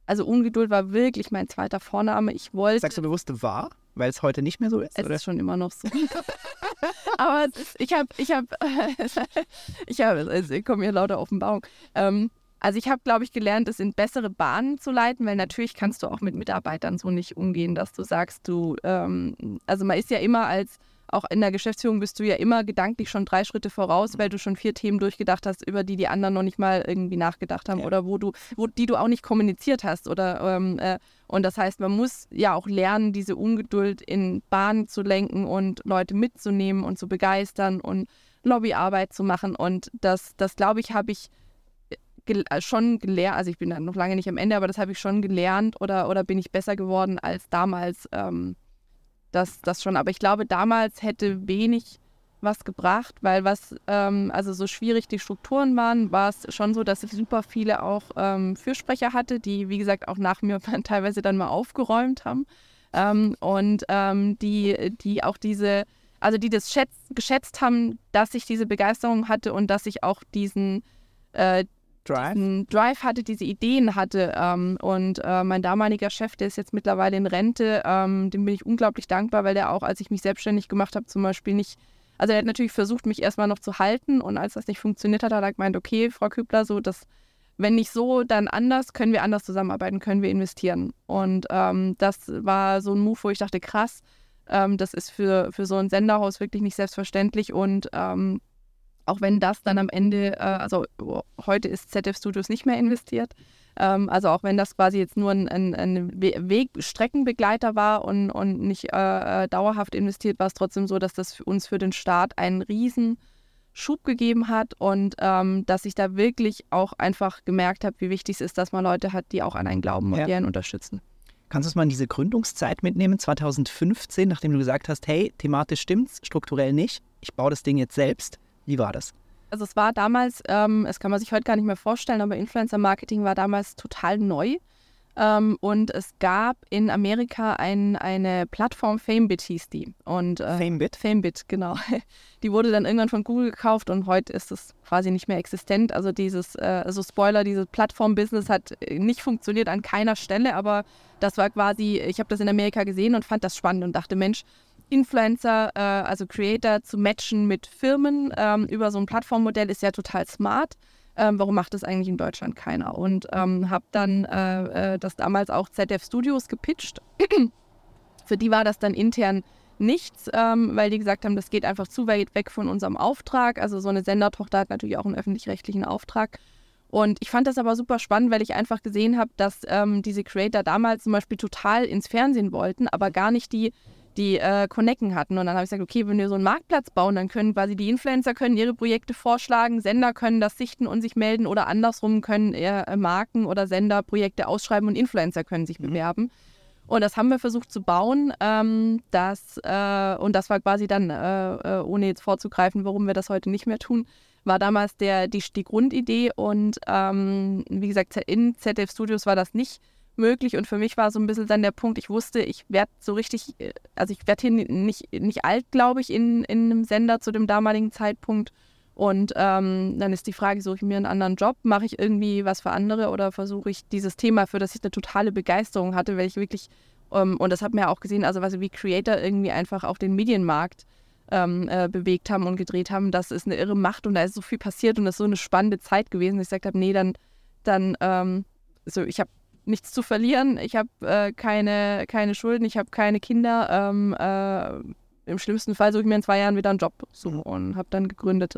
also Ungeduld war wirklich mein zweiter Vorname. Ich wollte. Sagst du bewusst war, weil es heute nicht mehr so ist? Es oder? ist schon immer noch so. Aber ist, ich habe, ich habe, ich habe, also ich komme hier lauter Offenbarung. Ähm, also ich habe, glaube ich, gelernt, es in bessere Bahnen zu leiten, weil natürlich kannst du auch mit Mitarbeitern so nicht umgehen, dass du sagst, du, ähm, also man ist ja immer als auch in der Geschäftsführung bist du ja immer gedanklich schon drei Schritte voraus, weil du schon vier Themen durchgedacht hast, über die die anderen noch nicht mal irgendwie nachgedacht haben ja. oder wo du, wo die du auch nicht kommuniziert hast oder ähm, äh, und das heißt, man muss ja auch lernen, diese Ungeduld in Bahnen zu lenken und Leute mitzunehmen und zu begeistern und Lobbyarbeit zu machen und das, das glaube ich, habe ich gel äh, schon gelernt, also ich bin da noch lange nicht am Ende, aber das habe ich schon gelernt oder, oder bin ich besser geworden als damals. Ähm, das, das schon. Aber ich glaube, damals hätte wenig was gebracht, weil was, ähm, also so schwierig die Strukturen waren, war es schon so, dass ich super viele auch ähm, Fürsprecher hatte, die, wie gesagt, auch nach mir teilweise dann mal aufgeräumt haben. Ähm, und ähm, die, die auch diese, also die das schätz, geschätzt haben, dass ich diese Begeisterung hatte und dass ich auch diesen, äh, Drive, Drive hatte, diese Ideen hatte. Ähm, und äh, mein damaliger Chef, der ist jetzt mittlerweile in Rente, ähm, dem bin ich unglaublich dankbar, weil der auch, als ich mich selbstständig gemacht habe, zum Beispiel nicht, also er hat natürlich versucht, mich erstmal noch zu halten und als das nicht funktioniert hat, hat er gemeint, okay, Frau Kübler, so das, wenn nicht so, dann anders, können wir anders zusammenarbeiten, können wir investieren. Und ähm, das war so ein Move, wo ich dachte, krass, ähm, das ist für, für so ein Senderhaus wirklich nicht selbstverständlich und ähm, auch wenn das dann am Ende, äh, also oh, heute ist ZF Studios nicht mehr investiert, ähm, also auch wenn das quasi jetzt nur ein, ein, ein Weg, Streckenbegleiter war und, und nicht äh, äh, dauerhaft investiert, war es trotzdem so, dass das für uns für den Start einen riesen Schub gegeben hat und ähm, dass ich da wirklich auch einfach gemerkt habe, wie wichtig es ist, dass man Leute hat, die auch an einen glauben und ja. die einen unterstützen. Kannst du uns mal in diese Gründungszeit mitnehmen, 2015, nachdem du gesagt hast, hey, thematisch stimmt's, strukturell nicht, ich baue das Ding jetzt selbst. Wie war das? Also es war damals, ähm, es kann man sich heute gar nicht mehr vorstellen, aber Influencer-Marketing war damals total neu. Ähm, und es gab in Amerika ein, eine Plattform, Famebit hieß die. Und, äh, Famebit? Famebit, genau. Die wurde dann irgendwann von Google gekauft und heute ist es quasi nicht mehr existent. Also dieses, äh, also Spoiler, dieses Plattform-Business hat nicht funktioniert an keiner Stelle, aber das war quasi, ich habe das in Amerika gesehen und fand das spannend und dachte, Mensch, Influencer, äh, also Creator zu matchen mit Firmen ähm, über so ein Plattformmodell ist ja total smart. Ähm, warum macht das eigentlich in Deutschland keiner? Und ähm, habe dann äh, äh, das damals auch ZDF Studios gepitcht. Für die war das dann intern nichts, ähm, weil die gesagt haben, das geht einfach zu weit weg von unserem Auftrag. Also so eine Sendertochter hat natürlich auch einen öffentlich-rechtlichen Auftrag. Und ich fand das aber super spannend, weil ich einfach gesehen habe, dass ähm, diese Creator damals zum Beispiel total ins Fernsehen wollten, aber gar nicht die die äh, Connecten hatten. Und dann habe ich gesagt, okay, wenn wir so einen Marktplatz bauen, dann können quasi die Influencer können ihre Projekte vorschlagen, Sender können das sichten und sich melden oder andersrum können äh, Marken oder Sender Projekte ausschreiben und Influencer können sich mhm. bewerben. Und das haben wir versucht zu bauen. Ähm, das, äh, und das war quasi dann, äh, äh, ohne jetzt vorzugreifen, warum wir das heute nicht mehr tun, war damals der, die, die Grundidee. Und ähm, wie gesagt, in ZDF Studios war das nicht möglich. Und für mich war so ein bisschen dann der Punkt, ich wusste, ich werde so richtig, äh, also ich werde hier nicht, nicht alt, glaube ich, in, in einem Sender zu dem damaligen Zeitpunkt. Und ähm, dann ist die Frage, suche ich mir einen anderen Job, mache ich irgendwie was für andere oder versuche ich dieses Thema, für das ich eine totale Begeisterung hatte, weil ich wirklich, ähm, und das hat man ja auch gesehen, also was wie Creator irgendwie einfach auch den Medienmarkt ähm, äh, bewegt haben und gedreht haben, das ist eine irre Macht und da ist so viel passiert und das ist so eine spannende Zeit gewesen, dass ich gesagt habe, nee, dann, dann ähm, so, ich habe nichts zu verlieren. Ich habe äh, keine, keine Schulden, ich habe keine Kinder. Ähm, äh, Im schlimmsten Fall suche ich mir in zwei Jahren wieder einen Job so, mhm. und habe dann gegründet.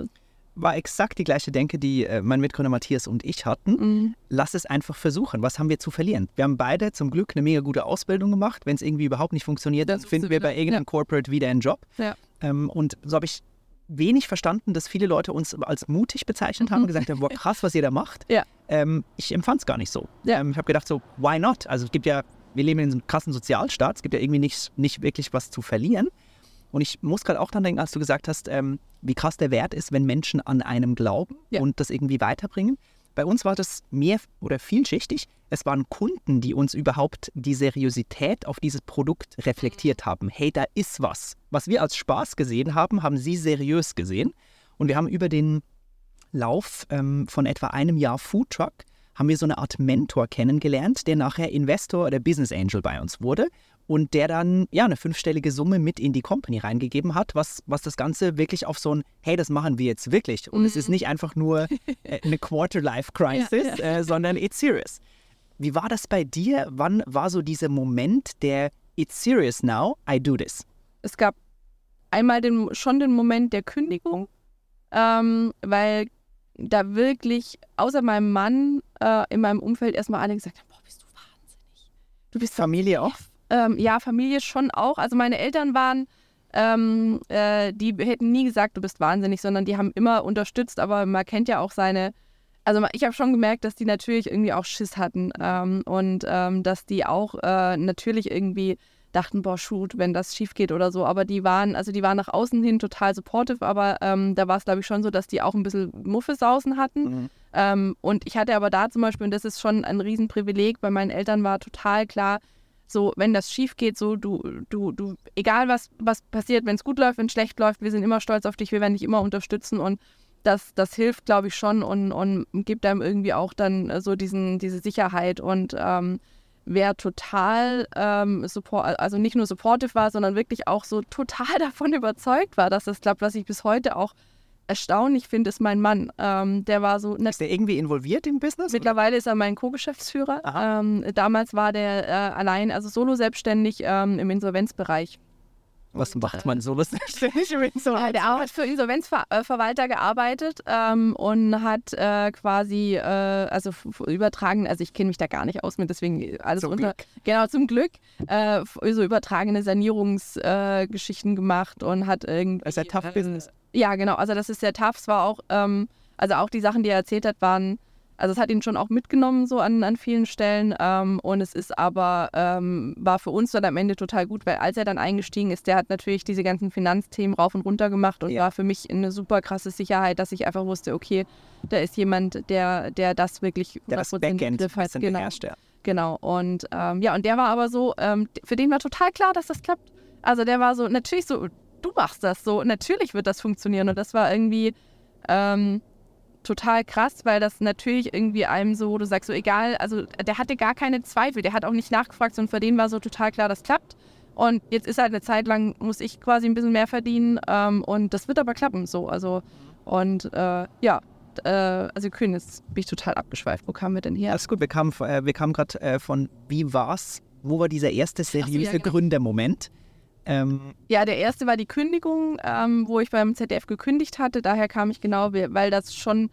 War exakt die gleiche Denke, die äh, mein Mitgründer Matthias und ich hatten. Mhm. Lass es einfach versuchen. Was haben wir zu verlieren? Wir haben beide zum Glück eine mega gute Ausbildung gemacht. Wenn es irgendwie überhaupt nicht funktioniert, dann finden wir bei irgendeinem ja. Corporate wieder einen Job. Ja. Ähm, und so habe ich wenig verstanden, dass viele Leute uns als mutig bezeichnet haben und gesagt haben, boah, krass, was ihr da macht. Ja. Ähm, ich empfand es gar nicht so. Ja. Ähm, ich habe gedacht so, why not? Also es gibt ja, wir leben in einem krassen Sozialstaat, es gibt ja irgendwie nicht, nicht wirklich was zu verlieren. Und ich muss gerade auch dran denken, als du gesagt hast, ähm, wie krass der Wert ist, wenn Menschen an einem glauben ja. und das irgendwie weiterbringen. Bei uns war das mehr oder vielschichtig. Es waren Kunden, die uns überhaupt die Seriosität auf dieses Produkt reflektiert haben. Hey, da ist was. Was wir als Spaß gesehen haben, haben sie seriös gesehen. Und wir haben über den Lauf ähm, von etwa einem Jahr Foodtruck haben wir so eine Art Mentor kennengelernt, der nachher Investor oder Business Angel bei uns wurde und der dann ja eine fünfstellige Summe mit in die Company reingegeben hat, was, was das Ganze wirklich auf so ein, hey, das machen wir jetzt wirklich. Und mhm. es ist mhm. nicht einfach nur äh, eine Quarter-Life-Crisis, ja, ja. äh, sondern it's serious. Wie war das bei dir? Wann war so dieser Moment der It's serious now, I do this? Es gab einmal den, schon den Moment der Kündigung, ähm, weil da wirklich außer meinem Mann äh, in meinem Umfeld erstmal alle gesagt haben, boah, bist du wahnsinnig. Du bist Familie auch? Ähm, ja, Familie schon auch. Also meine Eltern waren, ähm, äh, die hätten nie gesagt, du bist wahnsinnig, sondern die haben immer unterstützt, aber man kennt ja auch seine, also ich habe schon gemerkt, dass die natürlich irgendwie auch Schiss hatten ähm, und ähm, dass die auch äh, natürlich irgendwie dachten, boah, shoot, wenn das schief geht oder so. Aber die waren, also die waren nach außen hin total supportive, aber ähm, da war es, glaube ich, schon so, dass die auch ein bisschen Muffesausen hatten. Mhm. Ähm, und ich hatte aber da zum Beispiel, und das ist schon ein Riesenprivileg, bei meinen Eltern war total klar, so, wenn das schief geht, so, du, du, du, egal was, was passiert, wenn es gut läuft, wenn es schlecht läuft, wir sind immer stolz auf dich, wir werden dich immer unterstützen und das, das hilft, glaube ich, schon und, und gibt einem irgendwie auch dann so diesen, diese Sicherheit und ähm, wer total ähm, support, also nicht nur supportive war, sondern wirklich auch so total davon überzeugt war, dass das klappt, was ich bis heute auch erstaunlich finde, ist mein Mann. Ähm, der war so. Ist der irgendwie involviert im Business? Mittlerweile ist er mein Co-Geschäftsführer. Ähm, damals war der äh, allein, also solo selbstständig ähm, im Insolvenzbereich. Was macht man so selbstständig im Insolvenzbereich? Der hat für Insolvenzverwalter gearbeitet ähm, und hat äh, quasi, äh, also übertragen, also ich kenne mich da gar nicht aus mit, deswegen alles zum unter. Glück. Genau, zum Glück. Äh, so übertragene Sanierungsgeschichten gemacht und hat irgendwie. Das ist ja tough Business. Ja, genau. Also das ist sehr tough. Es war auch, ähm, also auch die Sachen, die er erzählt hat, waren, also es hat ihn schon auch mitgenommen so an, an vielen Stellen. Ähm, und es ist aber, ähm, war für uns dann am Ende total gut, weil als er dann eingestiegen ist, der hat natürlich diese ganzen Finanzthemen rauf und runter gemacht und ja. war für mich eine super krasse Sicherheit, dass ich einfach wusste, okay, da ist jemand, der, der das wirklich der das Backend Griff hat. Genau. Beherrscht, ja. genau. Und ähm, ja, und der war aber so, ähm, für den war total klar, dass das klappt. Also der war so, natürlich so, du machst das so. Natürlich wird das funktionieren. Und das war irgendwie ähm, total krass, weil das natürlich irgendwie einem so, du sagst so, egal, also der hatte gar keine Zweifel, der hat auch nicht nachgefragt, und für den war so total klar, das klappt. Und jetzt ist halt eine Zeit lang, muss ich quasi ein bisschen mehr verdienen ähm, und das wird aber klappen so. Also, und äh, ja, äh, also Kühn, jetzt bin ich total abgeschweift. Wo kamen wir denn her? Alles gut, wir kamen, äh, wir kamen gerade äh, von wie war's? Wo war dieser erste seriöse so, ja, genau. Gründermoment? Ähm ja, der erste war die Kündigung, ähm, wo ich beim ZDF gekündigt hatte. Daher kam ich genau, weil das schon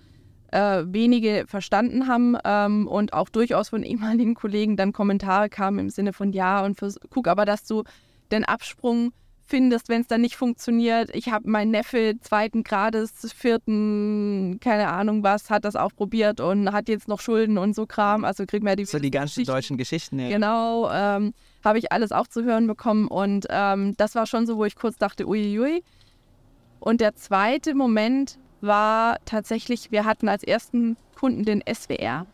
äh, wenige verstanden haben ähm, und auch durchaus von ehemaligen Kollegen dann Kommentare kamen im Sinne von ja und guck aber, dass du den Absprung findest, wenn es dann nicht funktioniert. Ich habe meinen Neffe zweiten Grades, vierten, keine Ahnung was, hat das auch probiert und hat jetzt noch Schulden und so Kram. Also kriegt man ja die So die ganzen Geschichten. deutschen Geschichten, ja. Genau, ähm, habe ich alles auch zu hören bekommen und ähm, das war schon so, wo ich kurz dachte, uiuiui. Und der zweite Moment war tatsächlich, wir hatten als ersten Kunden den SWR,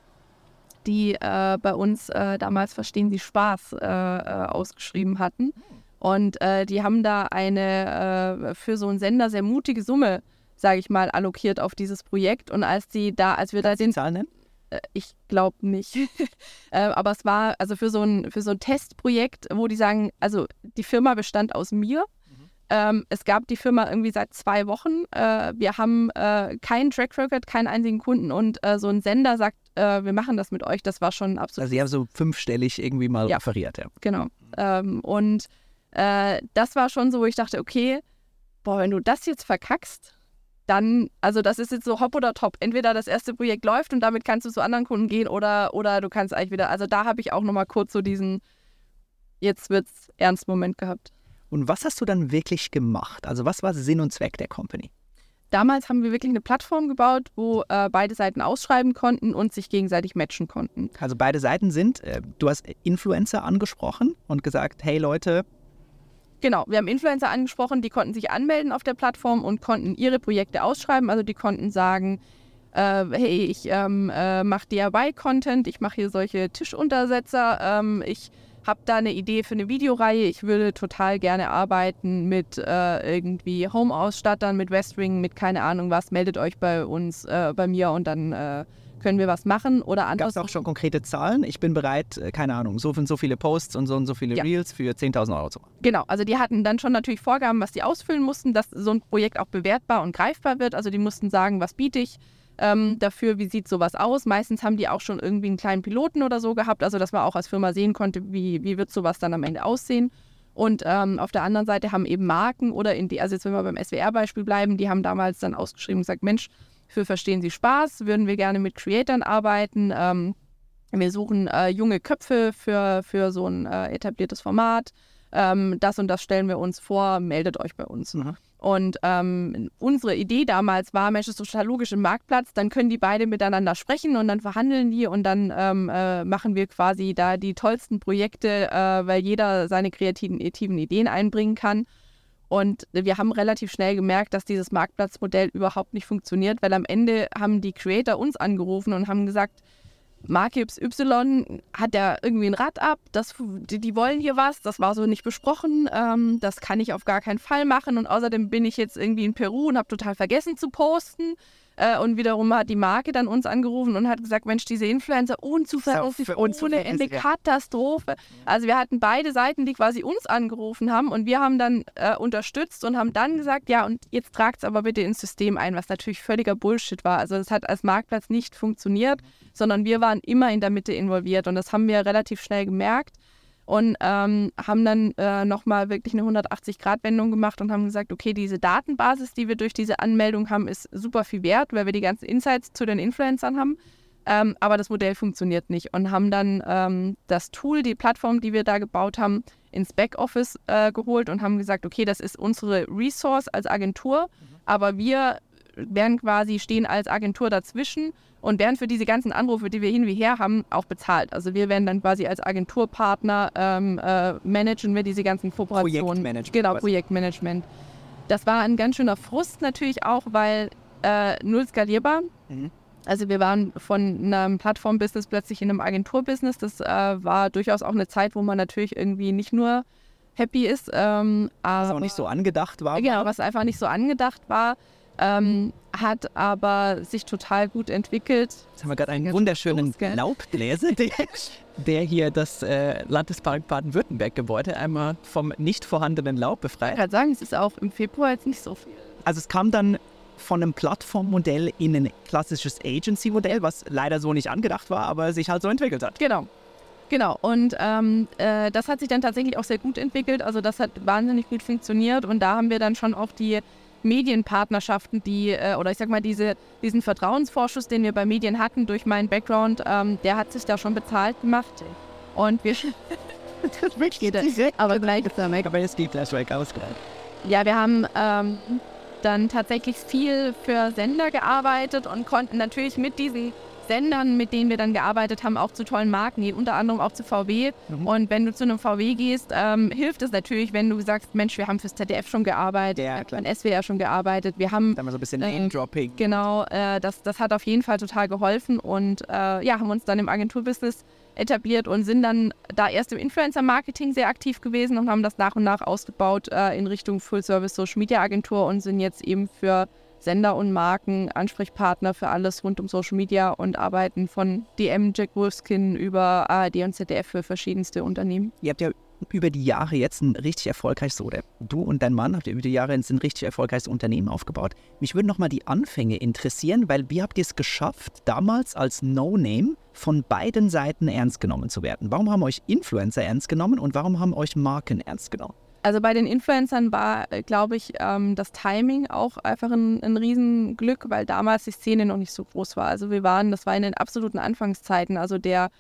die äh, bei uns äh, damals Verstehen Sie Spaß äh, äh ausgeschrieben hatten. Und äh, die haben da eine äh, für so einen Sender sehr mutige Summe, sage ich mal, allokiert auf dieses Projekt. Und als die da, als wir Kannst da den Zahl nennen? Äh, ich glaube nicht. äh, aber es war also für so ein für so ein Testprojekt, wo die sagen, also die Firma bestand aus mir. Mhm. Ähm, es gab die Firma irgendwie seit zwei Wochen. Äh, wir haben keinen Track Record, keinen einzigen Kunden und so ein Sender sagt, wir machen das mit euch. Das war schon absolut. Also sie haben so fünfstellig irgendwie mal ja. referiert, ja. Genau. Ähm, und äh, das war schon so, wo ich dachte, okay, boah, wenn du das jetzt verkackst, dann, also das ist jetzt so hopp oder top. Entweder das erste Projekt läuft und damit kannst du zu anderen Kunden gehen oder, oder du kannst eigentlich wieder, also da habe ich auch nochmal kurz so diesen, jetzt wird's ernst Moment gehabt. Und was hast du dann wirklich gemacht? Also was war Sinn und Zweck der Company? Damals haben wir wirklich eine Plattform gebaut, wo äh, beide Seiten ausschreiben konnten und sich gegenseitig matchen konnten. Also beide Seiten sind, äh, du hast Influencer angesprochen und gesagt, hey Leute, Genau, wir haben Influencer angesprochen, die konnten sich anmelden auf der Plattform und konnten ihre Projekte ausschreiben. Also die konnten sagen, äh, hey, ich ähm, äh, mache DIY-Content, ich mache hier solche Tischuntersetzer, ähm, ich habe da eine Idee für eine Videoreihe, ich würde total gerne arbeiten mit äh, irgendwie Home-Ausstattern, mit Westwing, mit keine Ahnung was, meldet euch bei uns, äh, bei mir und dann äh, können wir was machen oder anders. Gab es auch schon konkrete Zahlen? Ich bin bereit, äh, keine Ahnung, so und so viele Posts und so und so viele ja. Reels für 10.000 Euro zu machen. Genau, also die hatten dann schon natürlich Vorgaben, was die ausfüllen mussten, dass so ein Projekt auch bewertbar und greifbar wird. Also die mussten sagen, was biete ich ähm, dafür, wie sieht sowas aus. Meistens haben die auch schon irgendwie einen kleinen Piloten oder so gehabt, also dass man auch als Firma sehen konnte, wie, wie wird sowas dann am Ende aussehen. Und ähm, auf der anderen Seite haben eben Marken oder in die, also jetzt wenn wir beim SWR-Beispiel bleiben, die haben damals dann ausgeschrieben und gesagt, Mensch, für Verstehen Sie Spaß, würden wir gerne mit Creatern arbeiten. Ähm, wir suchen äh, junge Köpfe für, für so ein äh, etabliertes Format. Ähm, das und das stellen wir uns vor, meldet euch bei uns. Mhm. Und ähm, unsere Idee damals war, Mensch, ist total logisch im Marktplatz, dann können die beide miteinander sprechen und dann verhandeln die und dann ähm, äh, machen wir quasi da die tollsten Projekte, äh, weil jeder seine kreativen Ideen einbringen kann. Und wir haben relativ schnell gemerkt, dass dieses Marktplatzmodell überhaupt nicht funktioniert, weil am Ende haben die Creator uns angerufen und haben gesagt, Marke Y hat ja irgendwie ein Rad ab, das, die, die, wollen hier was, das war so nicht besprochen, ähm, das kann ich auf gar keinen Fall machen und außerdem bin ich jetzt irgendwie in Peru und habe total vergessen zu posten. Äh, und wiederum hat die Marke dann uns angerufen und hat gesagt, Mensch, diese Influencer unzuverlässig, ohne Ende Katastrophe. Also wir hatten beide Seiten, die quasi uns angerufen haben und wir haben dann äh, unterstützt und haben dann gesagt, ja, und jetzt tragt es aber bitte ins System ein, was natürlich völliger Bullshit war. Also es hat als Marktplatz nicht funktioniert, sondern wir waren immer in der Mitte involviert und das haben wir relativ schnell gemerkt und ähm, haben dann äh, nochmal wirklich eine 180-Grad-Wendung gemacht und haben gesagt, okay, diese Datenbasis, die wir durch diese Anmeldung haben, ist super viel wert, weil wir die ganzen Insights zu den Influencern haben. Ähm, aber das Modell funktioniert nicht und haben dann ähm, das Tool, die Plattform, die wir da gebaut haben, ins Backoffice äh, geholt und haben gesagt, okay, das ist unsere Resource als Agentur, mhm. aber wir werden quasi stehen als Agentur dazwischen und werden für diese ganzen Anrufe, die wir hin wie her haben, auch bezahlt. Also wir werden dann quasi als Agenturpartner ähm, äh, managen wir diese ganzen Kooperationen. Projektmanagement. Genau, Projektmanagement. Das war ein ganz schöner Frust natürlich auch, weil äh, null skalierbar. Mhm. Also wir waren von einem Plattform-Business plötzlich in einem Agentur-Business. Das äh, war durchaus auch eine Zeit, wo man natürlich irgendwie nicht nur happy ist. Ähm, was auch nicht so angedacht war. Genau, was einfach nicht so angedacht war. Ähm, hat aber sich total gut entwickelt. Jetzt haben wir gerade einen wunderschönen Laubbläser, der, der, hier das äh, Landespark Baden-Württemberg-Gebäude einmal vom nicht vorhandenen Laub befreit. Ich kann sagen, es ist auch im Februar jetzt nicht so viel. Also es kam dann von einem Plattformmodell in ein klassisches Agency-Modell, was leider so nicht angedacht war, aber sich halt so entwickelt hat. Genau. Genau, und ähm, äh, das hat sich dann tatsächlich auch sehr gut entwickelt. Also das hat wahnsinnig gut funktioniert und da haben wir dann schon auch die Medienpartnerschaften, die, äh, oder ich sag mal, diese, diesen Vertrauensvorschuss, den wir bei Medien hatten durch meinen Background, ähm, der hat sich da schon bezahlt gemacht. Und wir. das geht aber gleich ist er weg. Aber es geht gleich weg, ausgleich. Ja, wir haben ähm, dann tatsächlich viel für Sender gearbeitet und konnten natürlich mit diesen Sendern, mit denen wir dann gearbeitet haben, auch zu tollen Marken gehen, unter anderem auch zu VW. Mhm. Und wenn du zu einem VW gehst, ähm, hilft es natürlich, wenn du sagst, Mensch, wir haben fürs ZDF schon gearbeitet, ja, wir haben SWR schon gearbeitet, wir haben... Da haben wir so ein bisschen äh, Name-Dropping. Genau, äh, das, das hat auf jeden Fall total geholfen und äh, ja, haben uns dann im Agenturbusiness etabliert und sind dann da erst im Influencer-Marketing sehr aktiv gewesen und haben das nach und nach ausgebaut äh, in Richtung Full-Service-Social-Media-Agentur und sind jetzt eben für Sender und Marken, Ansprechpartner für alles rund um Social Media und arbeiten von DM, Jack Wolfskin über ARD und ZDF für verschiedenste Unternehmen. Ihr habt ja über die Jahre jetzt ein richtig erfolgreiches, oder du und dein Mann habt ihr über die Jahre jetzt ein richtig erfolgreiches Unternehmen aufgebaut. Mich würden nochmal die Anfänge interessieren, weil wie habt ihr es geschafft, damals als No-Name von beiden Seiten ernst genommen zu werden? Warum haben euch Influencer ernst genommen und warum haben euch Marken ernst genommen? Also bei den Influencern war, äh, glaube ich, ähm, das Timing auch einfach ein, ein Riesenglück, weil damals die Szene noch nicht so groß war. Also wir waren, das war in den absoluten Anfangszeiten. Also der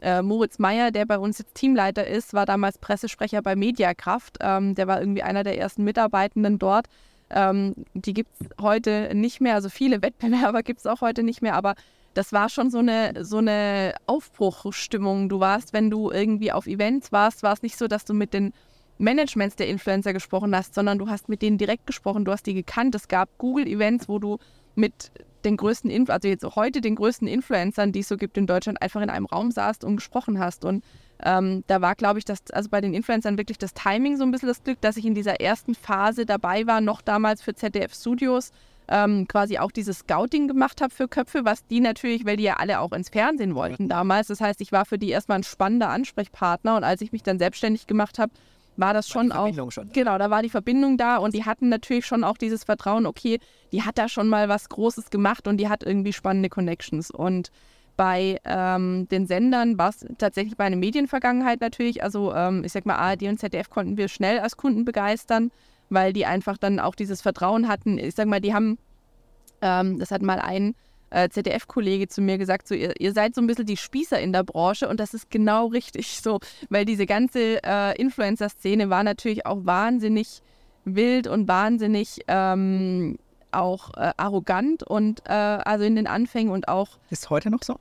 äh, Moritz Meyer, der bei uns jetzt Teamleiter ist, war damals Pressesprecher bei Mediakraft. Ähm, der war irgendwie einer der ersten Mitarbeitenden dort. Ähm, die gibt es heute nicht mehr. Also viele Wettbewerber gibt es auch heute nicht mehr, aber das war schon so eine, so eine Aufbruchstimmung. Du warst, wenn du irgendwie auf Events warst, war es nicht so, dass du mit den Managements der Influencer gesprochen hast, sondern du hast mit denen direkt gesprochen, du hast die gekannt. Es gab Google-Events, wo du mit den größten, Inf also jetzt heute den größten Influencern, die es so gibt in Deutschland, einfach in einem Raum saßt und gesprochen hast. Und ähm, da war, glaube ich, das, also bei den Influencern wirklich das Timing so ein bisschen das Glück, dass ich in dieser ersten Phase dabei war, noch damals für ZDF Studios, ähm, quasi auch dieses Scouting gemacht habe für Köpfe, was die natürlich, weil die ja alle auch ins Fernsehen wollten damals. Das heißt, ich war für die erstmal ein spannender Ansprechpartner und als ich mich dann selbstständig gemacht habe, war das schon war auch. Schon. Genau, da war die Verbindung da und die hatten natürlich schon auch dieses Vertrauen, okay, die hat da schon mal was Großes gemacht und die hat irgendwie spannende Connections. Und bei ähm, den Sendern war es tatsächlich bei einer Medienvergangenheit natürlich. Also ähm, ich sag mal, ARD und ZDF konnten wir schnell als Kunden begeistern, weil die einfach dann auch dieses Vertrauen hatten. Ich sag mal, die haben, ähm, das hat mal ein äh, ZDF-Kollege zu mir gesagt, so ihr, ihr, seid so ein bisschen die Spießer in der Branche und das ist genau richtig so, weil diese ganze äh, Influencer-Szene war natürlich auch wahnsinnig wild und wahnsinnig ähm, auch äh, arrogant und äh, also in den Anfängen und auch. Ist heute noch so?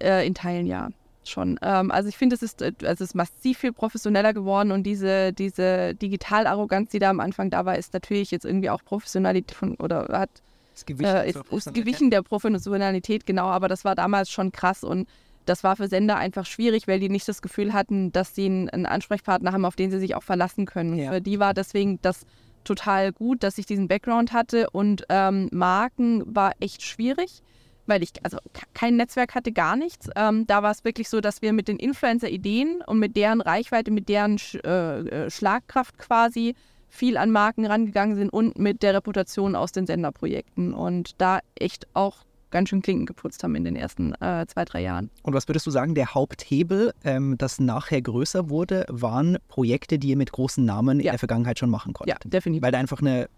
Äh, in Teilen ja schon. Ähm, also ich finde, es ist, äh, es ist massiv viel professioneller geworden und diese, diese Digitalarroganz, die da am Anfang da war, ist natürlich jetzt irgendwie auch Professionalität von, oder hat das Gewichen, äh, ist, ist Gewichen der Professionalität, genau, aber das war damals schon krass und das war für Sender einfach schwierig, weil die nicht das Gefühl hatten, dass sie einen, einen Ansprechpartner haben, auf den sie sich auch verlassen können. Ja. Für die war deswegen das total gut, dass ich diesen Background hatte und ähm, Marken war echt schwierig, weil ich also kein Netzwerk hatte, gar nichts. Ähm, da war es wirklich so, dass wir mit den Influencer-Ideen und mit deren Reichweite, mit deren Sch äh, äh, Schlagkraft quasi viel an Marken rangegangen sind und mit der Reputation aus den Senderprojekten und da echt auch ganz schön Klinken geputzt haben in den ersten äh, zwei, drei Jahren. Und was würdest du sagen, der Haupthebel, ähm, das nachher größer wurde, waren Projekte, die ihr mit großen Namen ja. in der Vergangenheit schon machen konntet? Ja, definitiv. Weil da einfach eine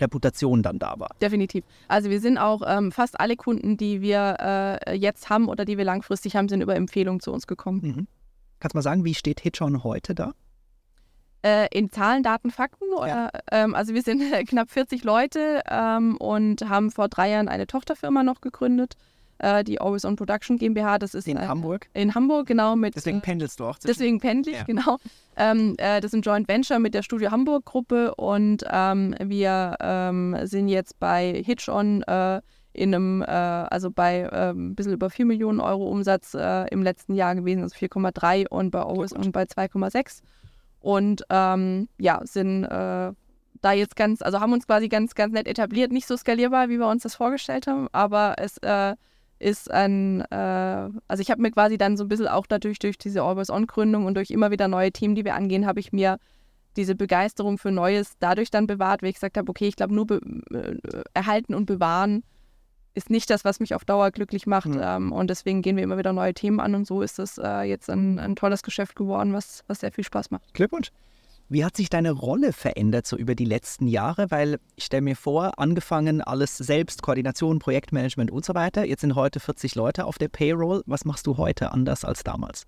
Reputation dann da war. Definitiv. Also wir sind auch ähm, fast alle Kunden, die wir äh, jetzt haben oder die wir langfristig haben, sind über Empfehlungen zu uns gekommen. Mhm. Kannst du mal sagen, wie steht Hitchon heute da? Äh, in Zahlen, Daten, Fakten. Ja. Ähm, also wir sind knapp 40 Leute ähm, und haben vor drei Jahren eine Tochterfirma noch gegründet, äh, die Always On Production GmbH. Das ist in äh, Hamburg. In Hamburg, genau. Mit, deswegen äh, pendelst du auch. Deswegen pendel ich, ja. genau. Ähm, äh, das ist ein Joint Venture mit der Studio Hamburg Gruppe und ähm, wir ähm, sind jetzt bei Hitch-On äh, in einem, also bei ein bisschen über 4 Millionen Euro Umsatz im letzten Jahr gewesen, also 4,3 und bei Always On bei 2,6 und ähm, ja, sind äh, da jetzt ganz, also haben uns quasi ganz, ganz nett etabliert, nicht so skalierbar, wie wir uns das vorgestellt haben, aber es äh, ist ein, äh, also ich habe mir quasi dann so ein bisschen auch dadurch, durch diese Always-On-Gründung und durch immer wieder neue Themen, die wir angehen, habe ich mir diese Begeisterung für Neues dadurch dann bewahrt, weil ich gesagt habe, okay, ich glaube, nur äh, erhalten und bewahren ist nicht das, was mich auf Dauer glücklich macht. Mhm. Ähm, und deswegen gehen wir immer wieder neue Themen an und so ist es äh, jetzt ein, ein, tolles Geschäft geworden, was, was sehr viel Spaß macht. Glückwunsch. Wie hat sich deine Rolle verändert so über die letzten Jahre? Weil ich stelle mir vor, angefangen alles selbst, Koordination, Projektmanagement und so weiter. Jetzt sind heute 40 Leute auf der Payroll. Was machst du heute anders als damals?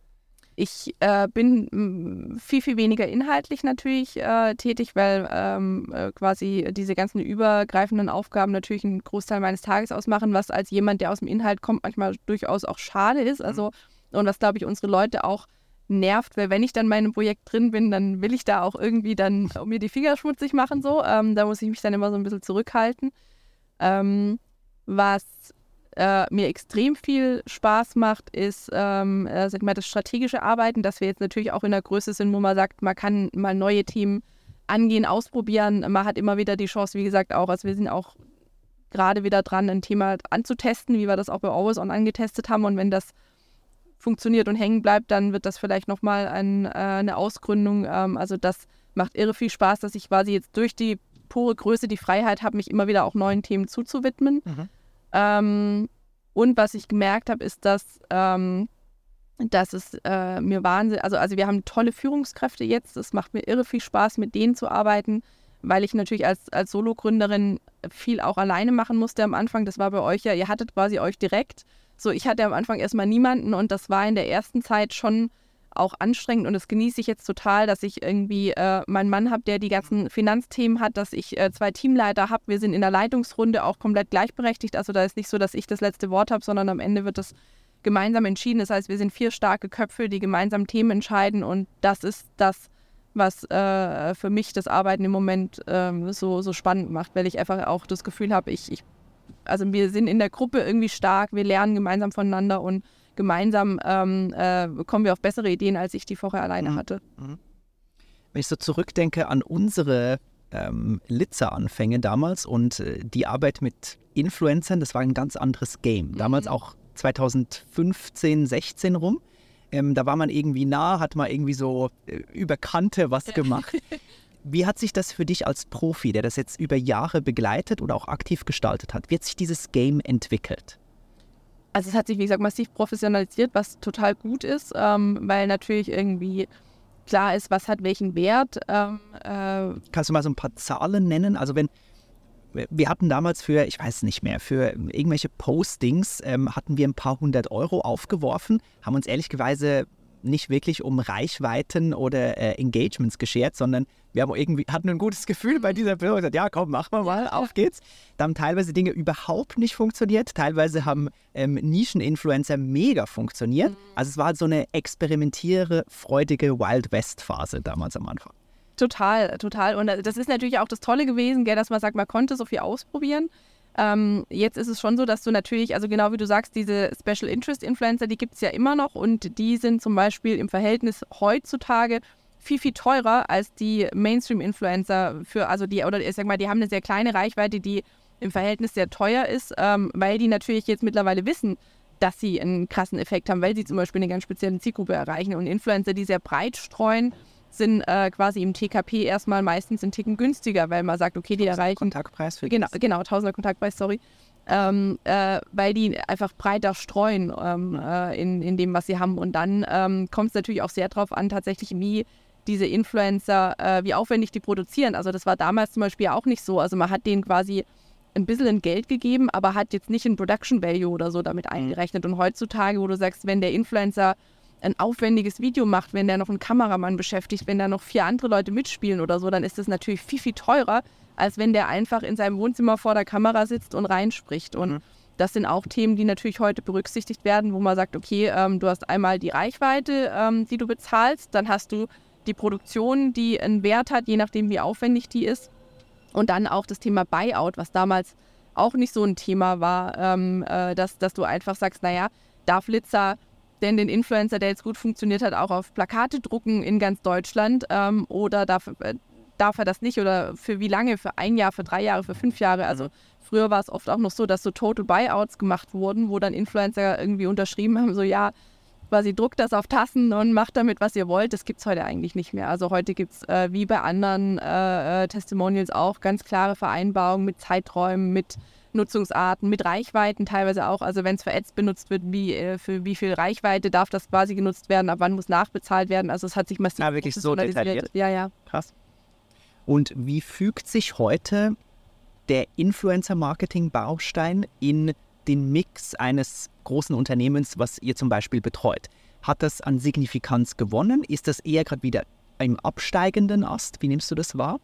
Ich äh, bin viel, viel weniger inhaltlich natürlich äh, tätig, weil ähm, äh, quasi diese ganzen übergreifenden Aufgaben natürlich einen Großteil meines Tages ausmachen, was als jemand, der aus dem Inhalt kommt, manchmal durchaus auch schade ist. Mhm. Also, und was, glaube ich, unsere Leute auch nervt, weil wenn ich dann in meinem Projekt drin bin, dann will ich da auch irgendwie dann mir die Finger schmutzig machen. So. Ähm, da muss ich mich dann immer so ein bisschen zurückhalten. Ähm, was äh, mir extrem viel Spaß macht, ist ähm, äh, sag mal, das strategische Arbeiten, dass wir jetzt natürlich auch in der Größe sind, wo man sagt, man kann mal neue Themen angehen, ausprobieren. Man hat immer wieder die Chance, wie gesagt, auch, also wir sind auch gerade wieder dran, ein Thema anzutesten, wie wir das auch bei Always On angetestet haben. Und wenn das funktioniert und hängen bleibt, dann wird das vielleicht nochmal ein, äh, eine Ausgründung. Ähm, also das macht irre viel Spaß, dass ich quasi jetzt durch die pure Größe die Freiheit habe, mich immer wieder auch neuen Themen zuzuwidmen. Mhm. Ähm, und was ich gemerkt habe, ist, dass, ähm, dass es äh, mir wahnsinnig, also, also wir haben tolle Führungskräfte jetzt. Es macht mir irre viel Spaß, mit denen zu arbeiten, weil ich natürlich als, als Solo-Gründerin viel auch alleine machen musste am Anfang. Das war bei euch ja, ihr hattet quasi euch direkt. So, ich hatte am Anfang erstmal niemanden und das war in der ersten Zeit schon auch anstrengend und das genieße ich jetzt total, dass ich irgendwie äh, meinen Mann habe, der die ganzen Finanzthemen hat, dass ich äh, zwei Teamleiter habe. Wir sind in der Leitungsrunde auch komplett gleichberechtigt. Also da ist nicht so, dass ich das letzte Wort habe, sondern am Ende wird das gemeinsam entschieden. Das heißt, wir sind vier starke Köpfe, die gemeinsam Themen entscheiden und das ist das, was äh, für mich das Arbeiten im Moment ähm, so, so spannend macht, weil ich einfach auch das Gefühl habe, ich, ich, also wir sind in der Gruppe irgendwie stark, wir lernen gemeinsam voneinander und gemeinsam ähm, äh, kommen wir auf bessere Ideen, als ich die vorher alleine mhm. hatte. Mhm. Wenn ich so zurückdenke an unsere ähm, Litzer-Anfänge damals und äh, die Arbeit mit Influencern, das war ein ganz anderes Game. Damals mhm. auch 2015, 16 rum. Ähm, da war man irgendwie nah, hat mal irgendwie so äh, über Kante was gemacht. Wie hat sich das für dich als Profi, der das jetzt über Jahre begleitet oder auch aktiv gestaltet hat, wie hat sich dieses Game entwickelt? Also es hat sich, wie gesagt, massiv professionalisiert, was total gut ist, ähm, weil natürlich irgendwie klar ist, was hat welchen Wert. Ähm, äh Kannst du mal so ein paar Zahlen nennen? Also wenn wir hatten damals für, ich weiß nicht mehr, für irgendwelche Postings ähm, hatten wir ein paar hundert Euro aufgeworfen, haben uns ehrlicherweise nicht wirklich um Reichweiten oder äh, Engagements geschert, sondern wir haben irgendwie, hatten ein gutes Gefühl bei dieser Person gesagt, ja komm, machen wir mal, auf geht's. Da haben teilweise Dinge überhaupt nicht funktioniert, teilweise haben ähm, Nischen-Influencer mega funktioniert. Mhm. Also es war halt so eine experimentiere, freudige Wild West-Phase damals am Anfang. Total, total. Und äh, das ist natürlich auch das Tolle gewesen, gell, dass man sagt, man konnte so viel ausprobieren. Ähm, jetzt ist es schon so, dass du natürlich, also genau wie du sagst, diese Special Interest Influencer, die gibt es ja immer noch und die sind zum Beispiel im Verhältnis heutzutage viel, viel teurer als die Mainstream-Influencer für, also die, oder ich sag mal, die haben eine sehr kleine Reichweite, die im Verhältnis sehr teuer ist, ähm, weil die natürlich jetzt mittlerweile wissen, dass sie einen krassen Effekt haben, weil sie zum Beispiel eine ganz spezielle Zielgruppe erreichen. Und Influencer, die sehr breit streuen, sind äh, quasi im TKP erstmal meistens einen Ticken günstiger, weil man sagt, okay, die erreichen. Kontaktpreis für Genau, genau, Tausender Kontaktpreis, sorry. Ähm, äh, weil die einfach breiter streuen ähm, äh, in, in dem, was sie haben. Und dann ähm, kommt es natürlich auch sehr darauf an, tatsächlich, wie diese Influencer, äh, wie aufwendig die produzieren. Also das war damals zum Beispiel auch nicht so. Also man hat denen quasi ein bisschen Geld gegeben, aber hat jetzt nicht ein Production Value oder so damit mhm. eingerechnet. Und heutzutage, wo du sagst, wenn der Influencer ein aufwendiges Video macht, wenn der noch einen Kameramann beschäftigt, wenn da noch vier andere Leute mitspielen oder so, dann ist das natürlich viel, viel teurer, als wenn der einfach in seinem Wohnzimmer vor der Kamera sitzt und reinspricht. Und mhm. das sind auch Themen, die natürlich heute berücksichtigt werden, wo man sagt, okay, ähm, du hast einmal die Reichweite, ähm, die du bezahlst, dann hast du die Produktion, die einen Wert hat, je nachdem, wie aufwendig die ist. Und dann auch das Thema Buyout, was damals auch nicht so ein Thema war, ähm, äh, dass, dass du einfach sagst, naja, darf Litzer denn den Influencer, der jetzt gut funktioniert hat, auch auf Plakate drucken in ganz Deutschland ähm, oder darf, äh, darf er das nicht oder für wie lange, für ein Jahr, für drei Jahre, für fünf Jahre. Also früher war es oft auch noch so, dass so Total Buyouts gemacht wurden, wo dann Influencer irgendwie unterschrieben haben, so ja, quasi druckt das auf Tassen und macht damit, was ihr wollt. Das gibt es heute eigentlich nicht mehr. Also heute gibt es äh, wie bei anderen äh, äh, Testimonials auch ganz klare Vereinbarungen mit Zeiträumen, mit Nutzungsarten, mit Reichweiten teilweise auch. Also wenn es für Ads benutzt wird, wie, äh, für wie viel Reichweite darf das quasi genutzt werden, ab wann muss nachbezahlt werden. Also es hat sich massiv Ja, wirklich so detailliert. Ja, ja. Krass. Und wie fügt sich heute der Influencer-Marketing-Baustein in den Mix eines großen Unternehmens, was ihr zum Beispiel betreut? Hat das an Signifikanz gewonnen? Ist das eher gerade wieder im absteigenden Ast? Wie nimmst du das wahr?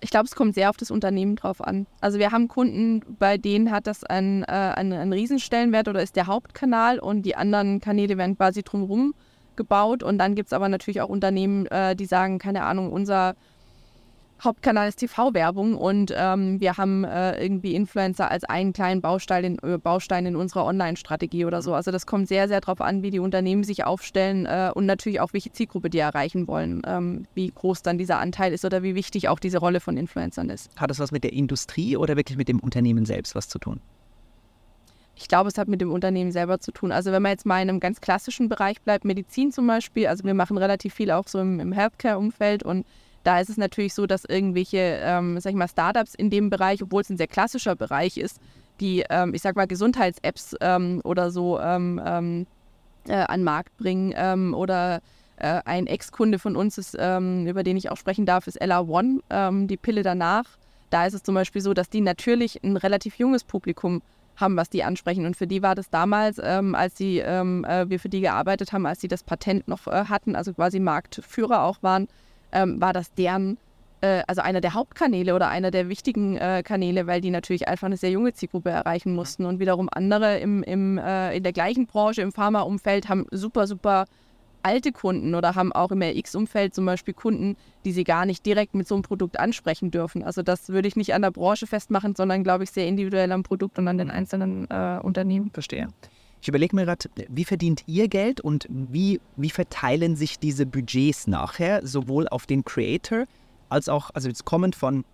Ich glaube, es kommt sehr auf das Unternehmen drauf an. Also wir haben Kunden, bei denen hat das einen, äh, einen, einen Riesenstellenwert oder ist der Hauptkanal und die anderen Kanäle werden quasi drumherum gebaut. Und dann gibt es aber natürlich auch Unternehmen, äh, die sagen, keine Ahnung, unser Hauptkanal ist TV-Werbung und ähm, wir haben äh, irgendwie Influencer als einen kleinen Baustein in, äh, Baustein in unserer Online-Strategie oder so. Also das kommt sehr, sehr darauf an, wie die Unternehmen sich aufstellen äh, und natürlich auch, welche Zielgruppe die erreichen wollen, ähm, wie groß dann dieser Anteil ist oder wie wichtig auch diese Rolle von Influencern ist. Hat das was mit der Industrie oder wirklich mit dem Unternehmen selbst was zu tun? Ich glaube, es hat mit dem Unternehmen selber zu tun. Also wenn man jetzt mal in einem ganz klassischen Bereich bleibt, Medizin zum Beispiel, also wir machen relativ viel auch so im, im Healthcare-Umfeld und da ist es natürlich so, dass irgendwelche, ähm, sag ich mal, Startups in dem Bereich, obwohl es ein sehr klassischer Bereich ist, die, ähm, ich sag mal, Gesundheits-Apps ähm, oder so ähm, ähm, äh, an den Markt bringen ähm, oder äh, ein Ex-Kunde von uns ist, über den ich auch sprechen darf, ist Ella One, die Pille danach. Da ist es zum Beispiel so, dass die natürlich ein relativ junges Publikum haben, was die ansprechen. Und für die war das damals, ähm, als sie, ähm, äh, wir für die gearbeitet haben, als sie das Patent noch äh, hatten, also quasi Marktführer auch waren, ähm, war das deren, äh, also einer der Hauptkanäle oder einer der wichtigen äh, Kanäle, weil die natürlich einfach eine sehr junge Zielgruppe erreichen mussten. Und wiederum andere im, im, äh, in der gleichen Branche, im Pharmaumfeld, haben super, super alte Kunden oder haben auch im RX-Umfeld zum Beispiel Kunden, die sie gar nicht direkt mit so einem Produkt ansprechen dürfen. Also das würde ich nicht an der Branche festmachen, sondern glaube ich sehr individuell am Produkt und an den einzelnen äh, Unternehmen. Verstehe. Ich überlege mir gerade, wie verdient ihr Geld und wie, wie verteilen sich diese Budgets nachher, sowohl auf den Creator als auch, also jetzt kommend von,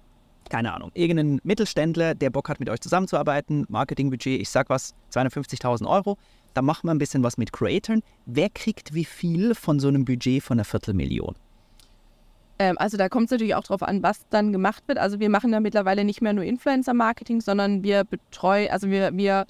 keine Ahnung, irgendein Mittelständler, der Bock hat, mit euch zusammenzuarbeiten, Marketingbudget, ich sag was, 250.000 Euro, da machen wir ein bisschen was mit Creatoren. Wer kriegt wie viel von so einem Budget von einer Viertelmillion? Ähm, also da kommt es natürlich auch darauf an, was dann gemacht wird. Also wir machen ja mittlerweile nicht mehr nur Influencer-Marketing, sondern wir betreuen, also wir, wir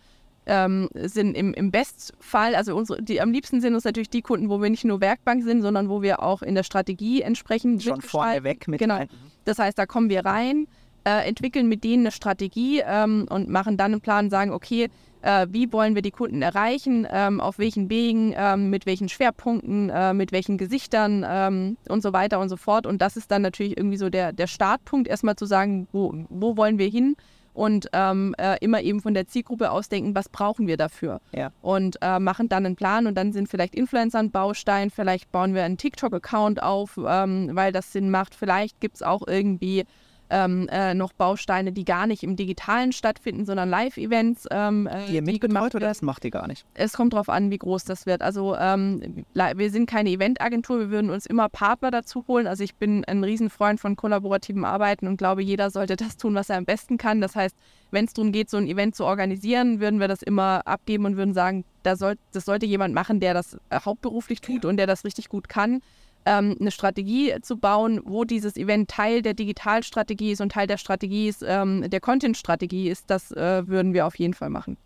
ähm, sind im, im Bestfall, also unsere, die am liebsten sind uns natürlich die Kunden, wo wir nicht nur Werkbank sind, sondern wo wir auch in der Strategie entsprechend schon vorne weg mit genau. Rein. Das heißt, da kommen wir rein, äh, entwickeln mit denen eine Strategie ähm, und machen dann einen Plan, sagen, okay, äh, wie wollen wir die Kunden erreichen, ähm, auf welchen Wegen, ähm, mit welchen Schwerpunkten, äh, mit welchen Gesichtern ähm, und so weiter und so fort. Und das ist dann natürlich irgendwie so der, der Startpunkt, erstmal zu sagen, wo, wo wollen wir hin und ähm, äh, immer eben von der Zielgruppe ausdenken, was brauchen wir dafür. Ja. Und äh, machen dann einen Plan und dann sind vielleicht Influencer ein Baustein, vielleicht bauen wir einen TikTok-Account auf, ähm, weil das Sinn macht. Vielleicht gibt es auch irgendwie ähm, äh, noch Bausteine, die gar nicht im Digitalen stattfinden, sondern Live-Events. Ähm, äh, die ihr mitbetreut oder das macht ihr gar nicht? Es kommt darauf an, wie groß das wird. Also ähm, wir sind keine Eventagentur, wir würden uns immer Partner dazu holen. Also ich bin ein Riesenfreund von kollaborativem Arbeiten und glaube, jeder sollte das tun, was er am besten kann. Das heißt, wenn es darum geht, so ein Event zu organisieren, würden wir das immer abgeben und würden sagen, da soll, das sollte jemand machen, der das äh, hauptberuflich tut und der das richtig gut kann ähm, eine Strategie zu bauen, wo dieses Event Teil der Digitalstrategie ist und Teil der Strategie ist, ähm, der Content-Strategie ist, das äh, würden wir auf jeden Fall machen.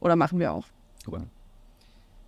Oder machen wir auch. Super.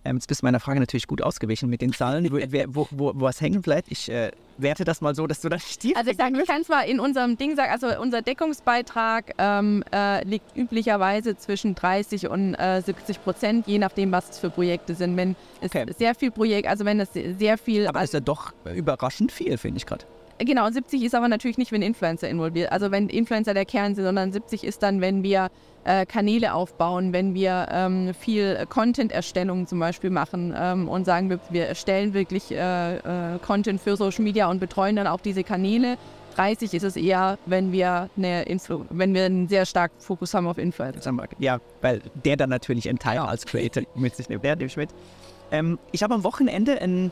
Ähm, jetzt bist du meiner Frage natürlich gut ausgewichen mit den Zahlen. wo, wo, wo, wo was hängen bleibt. Ich äh, werte das mal so, dass du das stirbst. Also ich, sag, ich kann zwar in unserem Ding sagen, also unser Deckungsbeitrag ähm, äh, liegt üblicherweise zwischen 30 und äh, 70 Prozent, je nachdem, was es für Projekte sind. Wenn es okay. sehr viel Projekt, also wenn es sehr viel... Aber ist ja doch überraschend viel, finde ich gerade. Genau, 70 ist aber natürlich nicht, wenn Influencer involviert. Also wenn Influencer der Kern sind, sondern 70 ist dann, wenn wir äh, Kanäle aufbauen, wenn wir ähm, viel Content-Erstellung zum Beispiel machen ähm, und sagen, wir, wir erstellen wirklich äh, äh, Content für Social Media und betreuen dann auch diese Kanäle. 30 ist es eher, wenn wir, eine Influ wenn wir einen sehr starken Fokus haben auf Influencer. Ja, weil der dann natürlich ein Teil als Creator mit sich nimmt. Der ich mit. Ähm, ich habe am Wochenende ein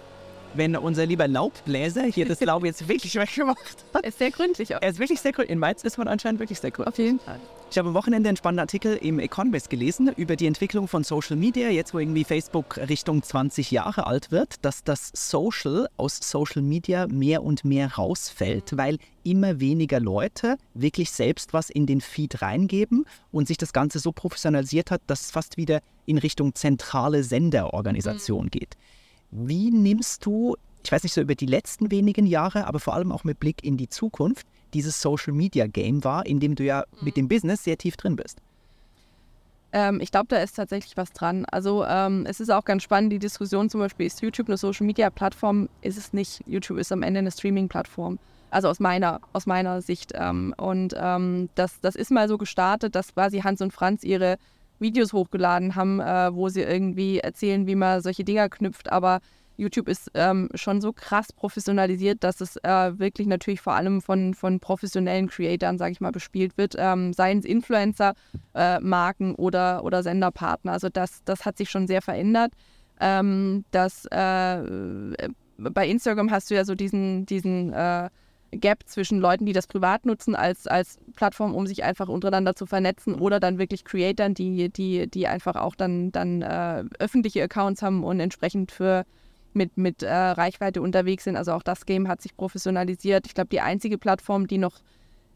wenn unser lieber Laubbläser hier das Laub jetzt wirklich weggemacht hat. Er ist sehr gründlich. Er ist wirklich sehr gründlich. In Mainz ist man anscheinend wirklich sehr gründlich. Auf jeden Fall. Ich habe am Wochenende einen spannenden Artikel im Economist gelesen über die Entwicklung von Social Media, jetzt wo irgendwie Facebook Richtung 20 Jahre alt wird, dass das Social aus Social Media mehr und mehr rausfällt, weil immer weniger Leute wirklich selbst was in den Feed reingeben und sich das Ganze so professionalisiert hat, dass es fast wieder in Richtung zentrale Senderorganisation mhm. geht. Wie nimmst du, ich weiß nicht so über die letzten wenigen Jahre, aber vor allem auch mit Blick in die Zukunft, dieses Social Media Game wahr, in dem du ja mhm. mit dem Business sehr tief drin bist? Ähm, ich glaube, da ist tatsächlich was dran. Also ähm, es ist auch ganz spannend, die Diskussion zum Beispiel, ist YouTube eine Social Media Plattform? Ist es nicht. YouTube ist am Ende eine Streaming-Plattform. Also aus meiner, aus meiner Sicht. Ähm, und ähm, das, das ist mal so gestartet, dass quasi Hans und Franz ihre Videos hochgeladen haben, äh, wo sie irgendwie erzählen, wie man solche Dinger knüpft. Aber YouTube ist ähm, schon so krass professionalisiert, dass es äh, wirklich natürlich vor allem von, von professionellen Creatoren, sage ich mal, bespielt wird, ähm, seien es Influencer, äh, Marken oder, oder Senderpartner. Also das, das hat sich schon sehr verändert. Ähm, das, äh, bei Instagram hast du ja so diesen, diesen äh, Gap zwischen Leuten, die das privat nutzen als, als Plattform, um sich einfach untereinander zu vernetzen oder dann wirklich Creatoren, die, die, die einfach auch dann, dann äh, öffentliche Accounts haben und entsprechend für mit, mit äh, Reichweite unterwegs sind. Also auch das Game hat sich professionalisiert. Ich glaube, die einzige Plattform, die noch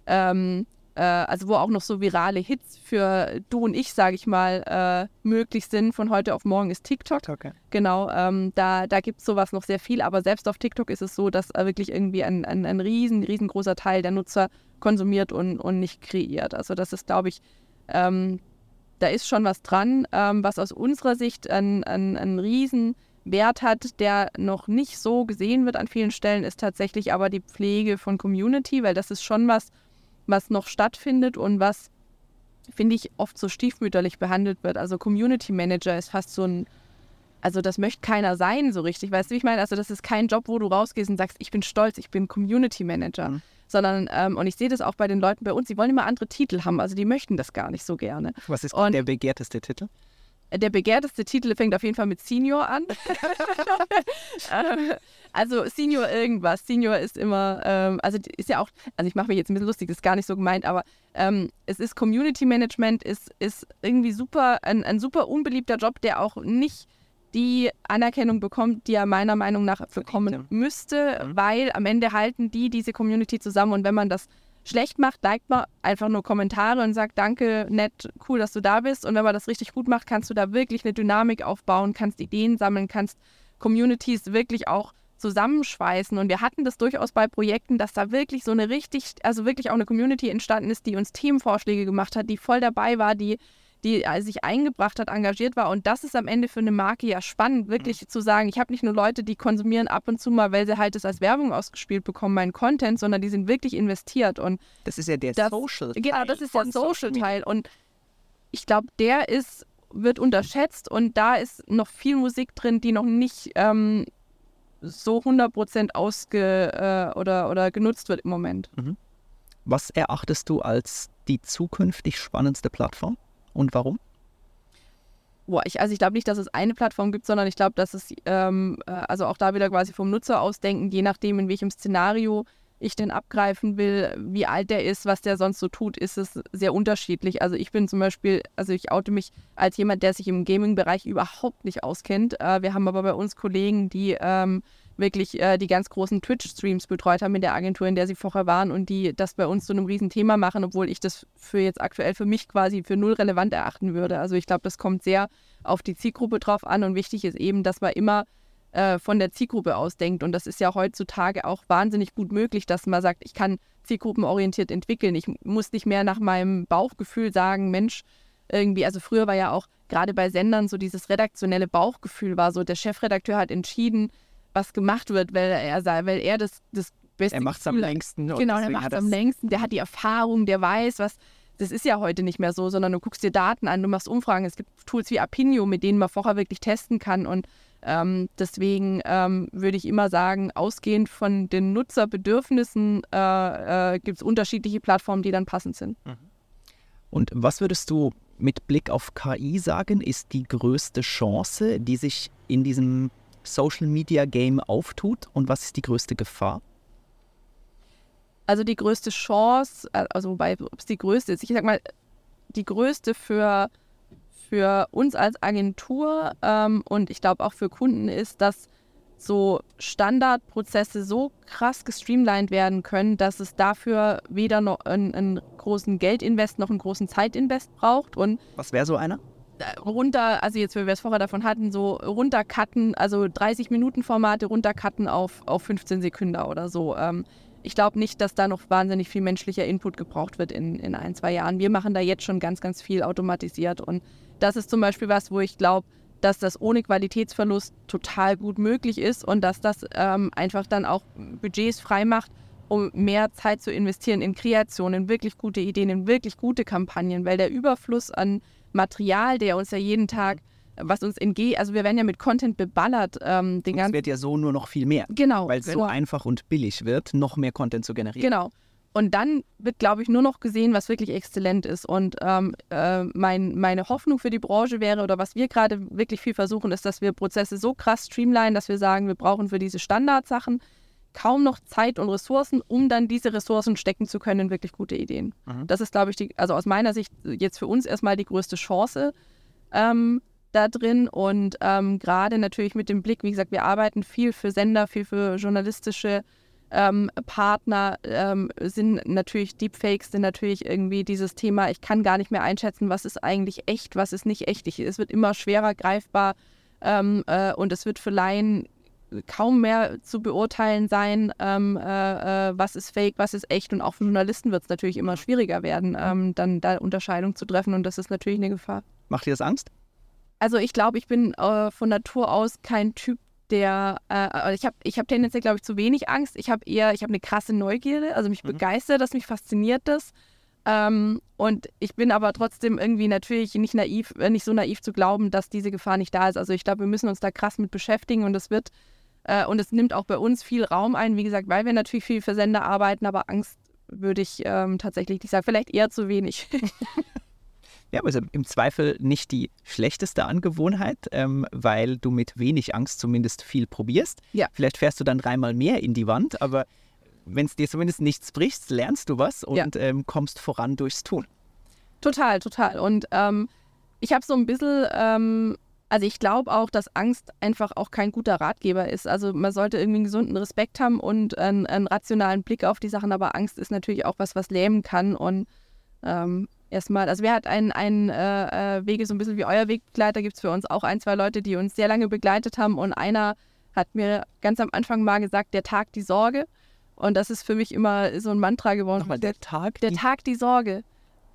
ähm, äh, also wo auch noch so virale Hits für du und ich, sage ich mal, äh, möglich sind von heute auf morgen, ist TikTok. Ja. Genau, ähm, da, da gibt es sowas noch sehr viel, aber selbst auf TikTok ist es so, dass äh, wirklich irgendwie ein, ein, ein riesen, riesengroßer Teil der Nutzer konsumiert und, und nicht kreiert. Also das ist, glaube ich, ähm, da ist schon was dran, ähm, was aus unserer Sicht ein, ein, ein riesen Wert hat, der noch nicht so gesehen wird an vielen Stellen, ist tatsächlich aber die Pflege von Community, weil das ist schon was, was noch stattfindet und was, finde ich, oft so stiefmütterlich behandelt wird. Also Community Manager ist fast so ein, also das möchte keiner sein so richtig. Weißt du, wie ich meine? Also das ist kein Job, wo du rausgehst und sagst, ich bin stolz, ich bin Community Manager. Mhm. Sondern, ähm, und ich sehe das auch bei den Leuten bei uns, die wollen immer andere Titel haben. Also die möchten das gar nicht so gerne. Was ist und der begehrteste Titel? Der begehrteste Titel fängt auf jeden Fall mit Senior an. Also Senior irgendwas. Senior ist immer, ähm, also ist ja auch, also ich mache mich jetzt ein bisschen lustig, das ist gar nicht so gemeint, aber ähm, es ist Community Management, ist, ist irgendwie super, ein, ein super unbeliebter Job, der auch nicht die Anerkennung bekommt, die er meiner Meinung nach bekommen müsste, mhm. weil am Ende halten die diese Community zusammen und wenn man das schlecht macht, liked man einfach nur Kommentare und sagt, danke, nett, cool, dass du da bist. Und wenn man das richtig gut macht, kannst du da wirklich eine Dynamik aufbauen, kannst Ideen sammeln, kannst Communities wirklich auch zusammenschweißen. Und wir hatten das durchaus bei Projekten, dass da wirklich so eine richtig, also wirklich auch eine Community entstanden ist, die uns Themenvorschläge gemacht hat, die voll dabei war, die die äh, sich eingebracht hat, engagiert war. Und das ist am Ende für eine Marke ja spannend, wirklich mhm. zu sagen, ich habe nicht nur Leute, die konsumieren ab und zu mal, weil sie halt das als Werbung ausgespielt bekommen, meinen Content, sondern die sind wirklich investiert. Und das ist ja der Social-Teil. Genau, das ist der Social-Teil. Und ich glaube, der ist, wird unterschätzt und da ist noch viel Musik drin, die noch nicht ähm, so 100% ausge äh, oder, oder genutzt wird im Moment. Mhm. Was erachtest du als die zukünftig spannendste Plattform? Und warum? Boah, ich, also ich glaube nicht, dass es eine Plattform gibt, sondern ich glaube, dass es, ähm, äh, also auch da wieder quasi vom Nutzer ausdenken, je nachdem, in welchem Szenario ich den abgreifen will, wie alt der ist, was der sonst so tut, ist es sehr unterschiedlich. Also ich bin zum Beispiel, also ich oute mich als jemand, der sich im Gaming-Bereich überhaupt nicht auskennt. Äh, wir haben aber bei uns Kollegen, die ähm, wirklich äh, die ganz großen Twitch-Streams betreut haben in der Agentur, in der sie vorher waren und die das bei uns zu einem Riesenthema machen, obwohl ich das für jetzt aktuell für mich quasi für null relevant erachten würde. Also ich glaube, das kommt sehr auf die Zielgruppe drauf an und wichtig ist eben, dass man immer äh, von der Zielgruppe ausdenkt und das ist ja heutzutage auch wahnsinnig gut möglich, dass man sagt, ich kann zielgruppenorientiert entwickeln. Ich muss nicht mehr nach meinem Bauchgefühl sagen, Mensch, irgendwie, also früher war ja auch gerade bei Sendern so dieses redaktionelle Bauchgefühl war so, der Chefredakteur hat entschieden, was gemacht wird, weil er, weil er das, das beste. Er macht es am längsten. Genau, er macht es am längsten. Der hat die Erfahrung, der weiß, was. Das ist ja heute nicht mehr so, sondern du guckst dir Daten an, du machst Umfragen. Es gibt Tools wie Apinio, mit denen man vorher wirklich testen kann. Und ähm, ähm, würde ich immer sagen, ausgehend von den Nutzerbedürfnissen äh, äh, gibt es unterschiedliche Plattformen, die dann passend sind. Mhm. Und was würdest du mit Blick auf KI sagen, ist die größte Chance, die sich in diesem Social Media Game auftut und was ist die größte Gefahr? Also die größte Chance, äh, also wobei, ob es die größte ist, ich sag mal, die größte für, für uns als Agentur ähm, und ich glaube auch für Kunden ist, dass so Standardprozesse so krass gestreamlined werden können, dass es dafür weder noch einen, einen großen Geldinvest noch einen großen Zeitinvest braucht. Und Was wäre so einer? Runter, also jetzt, wie wir es vorher davon hatten, so runtercutten, also 30 Minuten Formate runtercutten auf, auf 15 Sekunden oder so. Ähm, ich glaube nicht, dass da noch wahnsinnig viel menschlicher Input gebraucht wird in, in ein, zwei Jahren. Wir machen da jetzt schon ganz, ganz viel automatisiert und das ist zum Beispiel was, wo ich glaube, dass das ohne Qualitätsverlust total gut möglich ist und dass das ähm, einfach dann auch Budgets frei macht, um mehr Zeit zu investieren in Kreation, in wirklich gute Ideen, in wirklich gute Kampagnen, weil der Überfluss an Material, der uns ja jeden Tag was uns entgeht, also wir werden ja mit Content beballert. Ähm, den es wird ja so nur noch viel mehr. Genau. Weil es so einfach und billig wird, noch mehr Content zu generieren. Genau. Und dann wird, glaube ich, nur noch gesehen, was wirklich exzellent ist. Und ähm, äh, mein, meine Hoffnung für die Branche wäre, oder was wir gerade wirklich viel versuchen, ist, dass wir Prozesse so krass streamlinen, dass wir sagen, wir brauchen für diese Standardsachen kaum noch Zeit und Ressourcen, um dann diese Ressourcen stecken zu können in wirklich gute Ideen. Mhm. Das ist, glaube ich, die, also aus meiner Sicht jetzt für uns erstmal die größte Chance ähm, da drin. Und ähm, gerade natürlich mit dem Blick, wie gesagt, wir arbeiten viel für Sender, viel für journalistische ähm, Partner, ähm, sind natürlich Deepfakes, sind natürlich irgendwie dieses Thema, ich kann gar nicht mehr einschätzen, was ist eigentlich echt, was ist nicht echt. Ich, es wird immer schwerer greifbar. Ähm, äh, und es wird für Laien kaum mehr zu beurteilen sein, ähm, äh, äh, was ist fake, was ist echt. Und auch für Journalisten wird es natürlich immer schwieriger werden, ähm, dann da Unterscheidung zu treffen. Und das ist natürlich eine Gefahr. Macht dir das Angst? Also ich glaube, ich bin äh, von Natur aus kein Typ, der, äh, ich habe ich hab tendenziell, glaube ich, zu wenig Angst. Ich habe eher, ich habe eine krasse Neugierde, also mich mhm. begeistert das, mich fasziniert das. Ähm, und ich bin aber trotzdem irgendwie natürlich nicht naiv, äh, nicht so naiv zu glauben, dass diese Gefahr nicht da ist. Also ich glaube, wir müssen uns da krass mit beschäftigen und es wird äh, und es nimmt auch bei uns viel Raum ein, wie gesagt, weil wir natürlich viel für Sender arbeiten, aber Angst würde ich ähm, tatsächlich nicht sagen. Vielleicht eher zu wenig. Ja, also im Zweifel nicht die schlechteste Angewohnheit, ähm, weil du mit wenig Angst zumindest viel probierst. Ja. Vielleicht fährst du dann dreimal mehr in die Wand, aber wenn es dir zumindest nichts bricht, lernst du was und ja. ähm, kommst voran durchs Tun. Total, total. Und ähm, ich habe so ein bisschen ähm, Also ich glaube auch, dass Angst einfach auch kein guter Ratgeber ist. Also man sollte irgendwie einen gesunden Respekt haben und einen, einen rationalen Blick auf die Sachen, aber Angst ist natürlich auch was, was lähmen kann und ähm, erstmal, also wer hat einen, einen äh, äh Wege so ein bisschen wie euer Wegbegleiter, gibt es für uns auch ein, zwei Leute, die uns sehr lange begleitet haben und einer hat mir ganz am Anfang mal gesagt, der Tag die Sorge und das ist für mich immer so ein Mantra geworden. Nochmal, der Tag? Der die Tag die Sorge.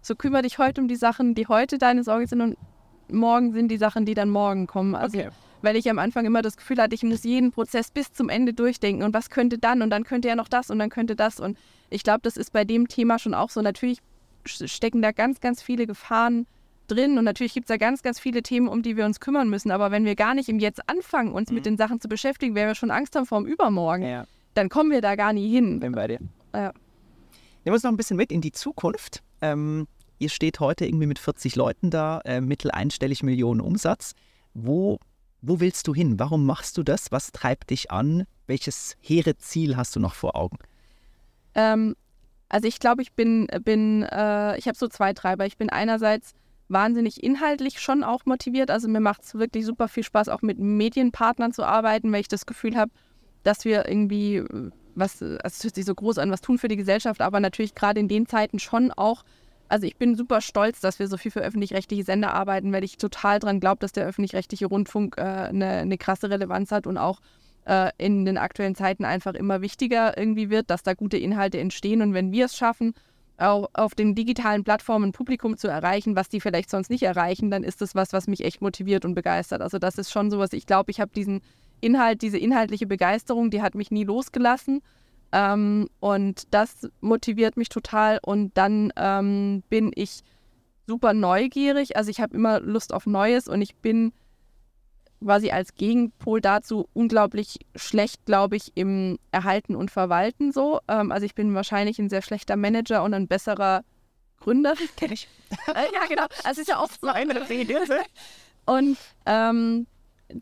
So kümmere dich heute um die Sachen, die heute deine Sorge sind und morgen sind die Sachen, die dann morgen kommen. Also, okay. weil ich am Anfang immer das Gefühl hatte, ich muss jeden Prozess bis zum Ende durchdenken und was könnte dann und dann könnte ja noch das und dann könnte das. Und ich glaube, das ist bei dem Thema schon auch so. Natürlich stecken da ganz, ganz viele Gefahren drin und natürlich gibt es da ganz, ganz viele Themen, um die wir uns kümmern müssen. Aber wenn wir gar nicht im Jetzt anfangen, uns mhm. mit den Sachen zu beschäftigen, weil wir schon Angst haben vor dem Übermorgen, ja. dann kommen wir da gar nie hin. Bin bei dir. Ja. Nehmen wir uns noch ein bisschen mit in die Zukunft. Ähm, Ihr steht heute irgendwie mit 40 Leuten da, äh, mitteleinstellig Millionen Umsatz. Wo, wo willst du hin? Warum machst du das? Was treibt dich an? Welches hehre Ziel hast du noch vor Augen? Ähm, also ich glaube, ich bin, bin äh, ich habe so zwei Treiber. Ich bin einerseits wahnsinnig inhaltlich schon auch motiviert. Also mir macht es wirklich super viel Spaß, auch mit Medienpartnern zu arbeiten, weil ich das Gefühl habe, dass wir irgendwie was, also es hört sich so groß an, was tun für die Gesellschaft, aber natürlich gerade in den Zeiten schon auch also ich bin super stolz, dass wir so viel für öffentlich-rechtliche Sender arbeiten, weil ich total daran glaube, dass der öffentlich-rechtliche Rundfunk äh, eine, eine, krasse Relevanz hat und auch äh, in den aktuellen Zeiten einfach immer wichtiger irgendwie wird, dass da gute Inhalte entstehen. Und wenn wir es schaffen, auch auf den digitalen Plattformen Publikum zu erreichen, was die vielleicht sonst nicht erreichen, dann ist das was, was mich echt motiviert und begeistert. Also das ist schon sowas, ich glaube, ich habe diesen Inhalt, diese inhaltliche Begeisterung, die hat mich nie losgelassen. Ähm, und das motiviert mich total. Und dann ähm, bin ich super neugierig. Also ich habe immer Lust auf Neues und ich bin quasi als Gegenpol dazu unglaublich schlecht, glaube ich, im Erhalten und Verwalten so. Ähm, also ich bin wahrscheinlich ein sehr schlechter Manager und ein besserer Gründer. Kenn ich. äh, ja, genau. Also es ist ja oft so. eine Rede. Und ähm,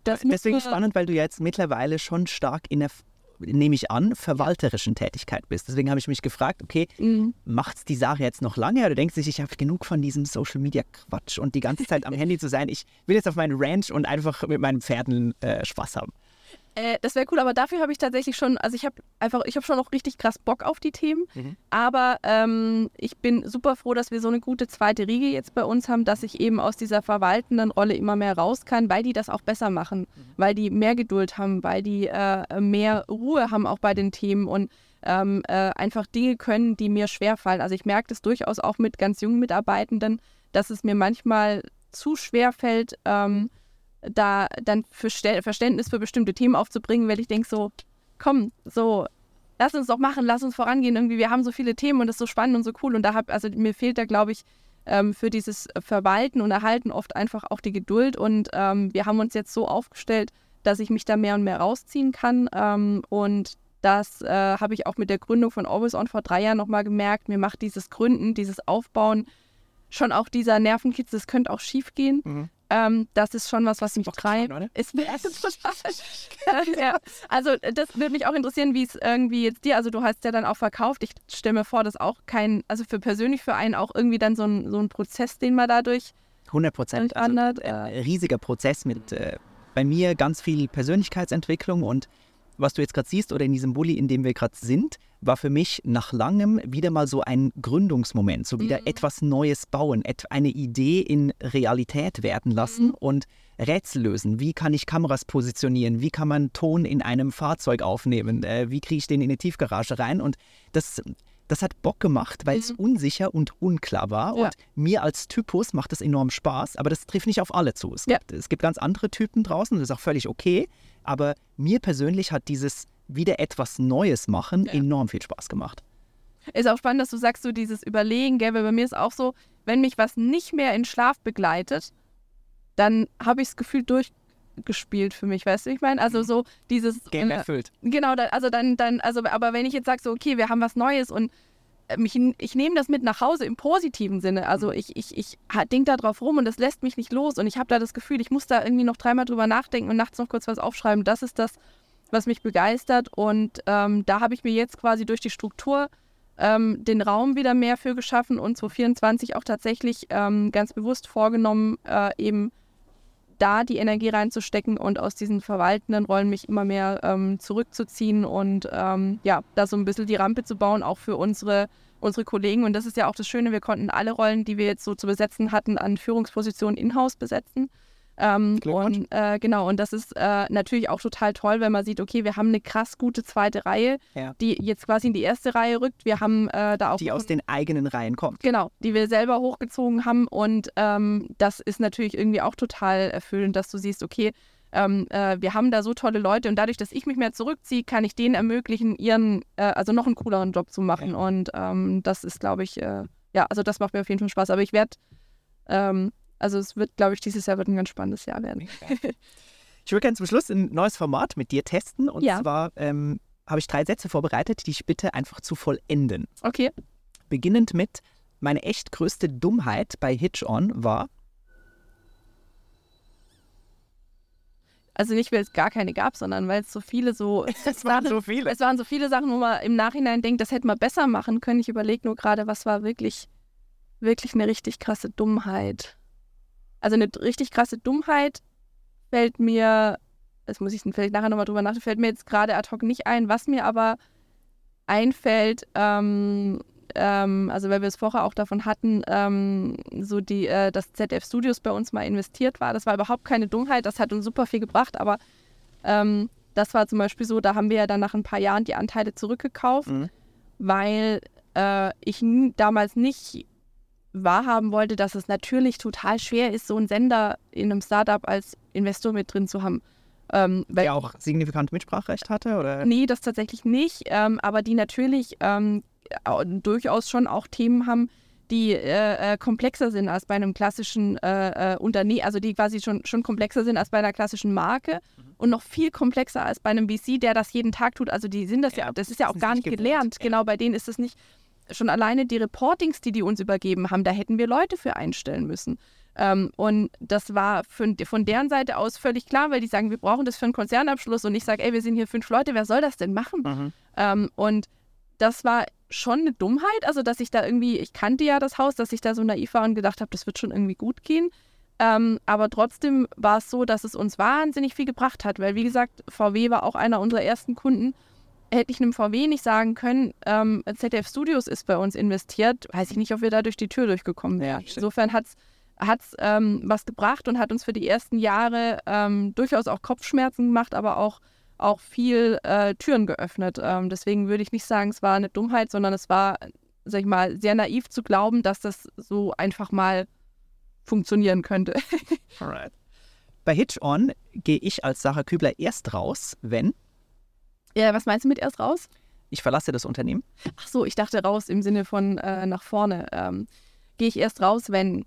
das Deswegen spannend, weil du jetzt mittlerweile schon stark in der nehme ich an, verwalterischen Tätigkeit bist. Deswegen habe ich mich gefragt, okay, mhm. macht es die Sache jetzt noch lange oder denkst du sich, ich habe genug von diesem Social Media Quatsch und die ganze Zeit am Handy zu sein? Ich will jetzt auf meinen Ranch und einfach mit meinen Pferden äh, Spaß haben. Äh, das wäre cool, aber dafür habe ich tatsächlich schon, also ich habe einfach, ich habe schon noch richtig krass Bock auf die Themen. Mhm. Aber ähm, ich bin super froh, dass wir so eine gute zweite Riege jetzt bei uns haben, dass ich eben aus dieser verwaltenden Rolle immer mehr raus kann, weil die das auch besser machen, mhm. weil die mehr Geduld haben, weil die äh, mehr Ruhe haben auch bei den Themen und ähm, äh, einfach Dinge können, die mir schwerfallen. Also ich merke das durchaus auch mit ganz jungen Mitarbeitenden, dass es mir manchmal zu schwer fällt, ähm, da dann Verständnis für bestimmte Themen aufzubringen, weil ich denke so, komm, so, lass uns doch machen, lass uns vorangehen. Irgendwie, wir haben so viele Themen und das ist so spannend und so cool. Und da hab, also mir fehlt da, glaube ich, ähm, für dieses Verwalten und Erhalten oft einfach auch die Geduld. Und ähm, wir haben uns jetzt so aufgestellt, dass ich mich da mehr und mehr rausziehen kann. Ähm, und das äh, habe ich auch mit der Gründung von Always On vor drei Jahren nochmal gemerkt. Mir macht dieses Gründen, dieses Aufbauen schon auch dieser Nervenkitz, das könnte auch schief gehen. Mhm. Ähm, das ist schon was, was mich treibt. Ist mir ja. Also das würde mich auch interessieren, wie es irgendwie jetzt dir, also du hast ja dann auch verkauft. Ich stelle mir vor, dass auch kein, also für persönlich für einen auch irgendwie dann so ein, so ein Prozess, den man dadurch 100 Prozent. Also, äh, riesiger Prozess mit äh, bei mir ganz viel Persönlichkeitsentwicklung und was du jetzt gerade siehst oder in diesem Bulli, in dem wir gerade sind, war für mich nach langem wieder mal so ein Gründungsmoment, so wieder mhm. etwas Neues bauen, eine Idee in Realität werden lassen mhm. und Rätsel lösen. Wie kann ich Kameras positionieren? Wie kann man Ton in einem Fahrzeug aufnehmen? Äh, wie kriege ich den in die Tiefgarage rein? Und das, das hat Bock gemacht, weil es mhm. unsicher und unklar war. Ja. Und mir als Typus macht das enorm Spaß, aber das trifft nicht auf alle zu. Es, ja. gibt, es gibt ganz andere Typen draußen, das ist auch völlig okay. Aber mir persönlich hat dieses wieder etwas Neues machen ja. enorm viel Spaß gemacht. Ist auch spannend, dass du sagst, so dieses Überlegen, gell? weil bei mir ist auch so, wenn mich was nicht mehr in Schlaf begleitet, dann habe ich das Gefühl durchgespielt für mich, weißt du, ich meine? Also mhm. so dieses... Game äh, erfüllt. Genau, also dann, dann, also, aber wenn ich jetzt sage so, okay, wir haben was Neues und äh, mich, ich nehme das mit nach Hause im positiven Sinne. Also mhm. ich, ich, ich denke da drauf rum und das lässt mich nicht los. Und ich habe da das Gefühl, ich muss da irgendwie noch dreimal drüber nachdenken und nachts noch kurz was aufschreiben. Das ist das, was mich begeistert. Und ähm, da habe ich mir jetzt quasi durch die Struktur ähm, den Raum wieder mehr für geschaffen und 2024 auch tatsächlich ähm, ganz bewusst vorgenommen, äh, eben da die Energie reinzustecken und aus diesen verwaltenden Rollen mich immer mehr ähm, zurückzuziehen und ähm, ja, da so ein bisschen die Rampe zu bauen, auch für unsere, unsere Kollegen. Und das ist ja auch das Schöne, wir konnten alle Rollen, die wir jetzt so zu besetzen hatten, an Führungspositionen in-house besetzen. Ähm, und äh, genau, und das ist äh, natürlich auch total toll, wenn man sieht, okay, wir haben eine krass gute zweite Reihe, ja. die jetzt quasi in die erste Reihe rückt. Wir haben äh, da auch. Die aus den eigenen Reihen kommt. Genau, die wir selber hochgezogen haben. Und ähm, das ist natürlich irgendwie auch total erfüllend, dass du siehst, okay, ähm, äh, wir haben da so tolle Leute und dadurch, dass ich mich mehr zurückziehe, kann ich denen ermöglichen, ihren, äh, also noch einen cooleren Job zu machen. Ja. Und ähm, das ist, glaube ich, äh, ja, also das macht mir auf jeden Fall Spaß. Aber ich werde ähm, also es wird, glaube ich, dieses Jahr wird ein ganz spannendes Jahr werden. ich würde gerne zum Schluss ein neues Format mit dir testen. Und ja. zwar ähm, habe ich drei Sätze vorbereitet, die ich bitte einfach zu vollenden. Okay. Beginnend mit, meine echt größte Dummheit bei Hitch On war. Also nicht, weil es gar keine gab, sondern weil es so viele so. es waren so viele. Es waren so viele Sachen, wo man im Nachhinein denkt, das hätte man besser machen können. Ich überlege nur gerade, was war wirklich, wirklich eine richtig krasse Dummheit. Also eine richtig krasse Dummheit fällt mir, das muss ich vielleicht nachher nochmal drüber nachdenken, fällt mir jetzt gerade ad hoc nicht ein. Was mir aber einfällt, ähm, ähm, also weil wir es vorher auch davon hatten, ähm, so die, äh, dass ZF Studios bei uns mal investiert war. Das war überhaupt keine Dummheit, das hat uns super viel gebracht, aber ähm, das war zum Beispiel so, da haben wir ja dann nach ein paar Jahren die Anteile zurückgekauft, mhm. weil äh, ich damals nicht wahrhaben wollte, dass es natürlich total schwer ist, so einen Sender in einem Startup als Investor mit drin zu haben. Ähm, Der auch signifikant Mitspracherecht hatte? Oder? Nee, das tatsächlich nicht. Ähm, aber die natürlich ähm, durchaus schon auch Themen haben, die äh, äh, komplexer sind als bei einem klassischen äh, äh Unternehmen, also die quasi schon, schon komplexer sind als bei einer klassischen Marke mhm. und noch viel komplexer als bei einem VC, der das jeden Tag tut. Also die sind das ja, ja das ist ja auch gar nicht gelernt. Ja. Genau, bei denen ist das nicht schon alleine die Reportings, die die uns übergeben haben, da hätten wir Leute für einstellen müssen. Ähm, und das war für, von deren Seite aus völlig klar, weil die sagen, wir brauchen das für einen Konzernabschluss. Und ich sage, ey, wir sind hier fünf Leute, wer soll das denn machen? Mhm. Ähm, und das war schon eine Dummheit, also dass ich da irgendwie, ich kannte ja das Haus, dass ich da so naiv war und gedacht habe, das wird schon irgendwie gut gehen. Ähm, aber trotzdem war es so, dass es uns wahnsinnig viel gebracht hat, weil wie gesagt, VW war auch einer unserer ersten Kunden hätte ich einem VW nicht sagen können, ähm, ZDF Studios ist bei uns investiert, weiß ich nicht, ob wir da durch die Tür durchgekommen wären. Ja, Insofern hat es ähm, was gebracht und hat uns für die ersten Jahre ähm, durchaus auch Kopfschmerzen gemacht, aber auch, auch viel äh, Türen geöffnet. Ähm, deswegen würde ich nicht sagen, es war eine Dummheit, sondern es war, sag ich mal, sehr naiv zu glauben, dass das so einfach mal funktionieren könnte. Alright. Bei Hitch On gehe ich als Sarah Kübler erst raus, wenn ja, was meinst du mit erst raus? Ich verlasse das Unternehmen. Ach so, ich dachte raus im Sinne von äh, nach vorne. Ähm, Gehe ich erst raus, wenn.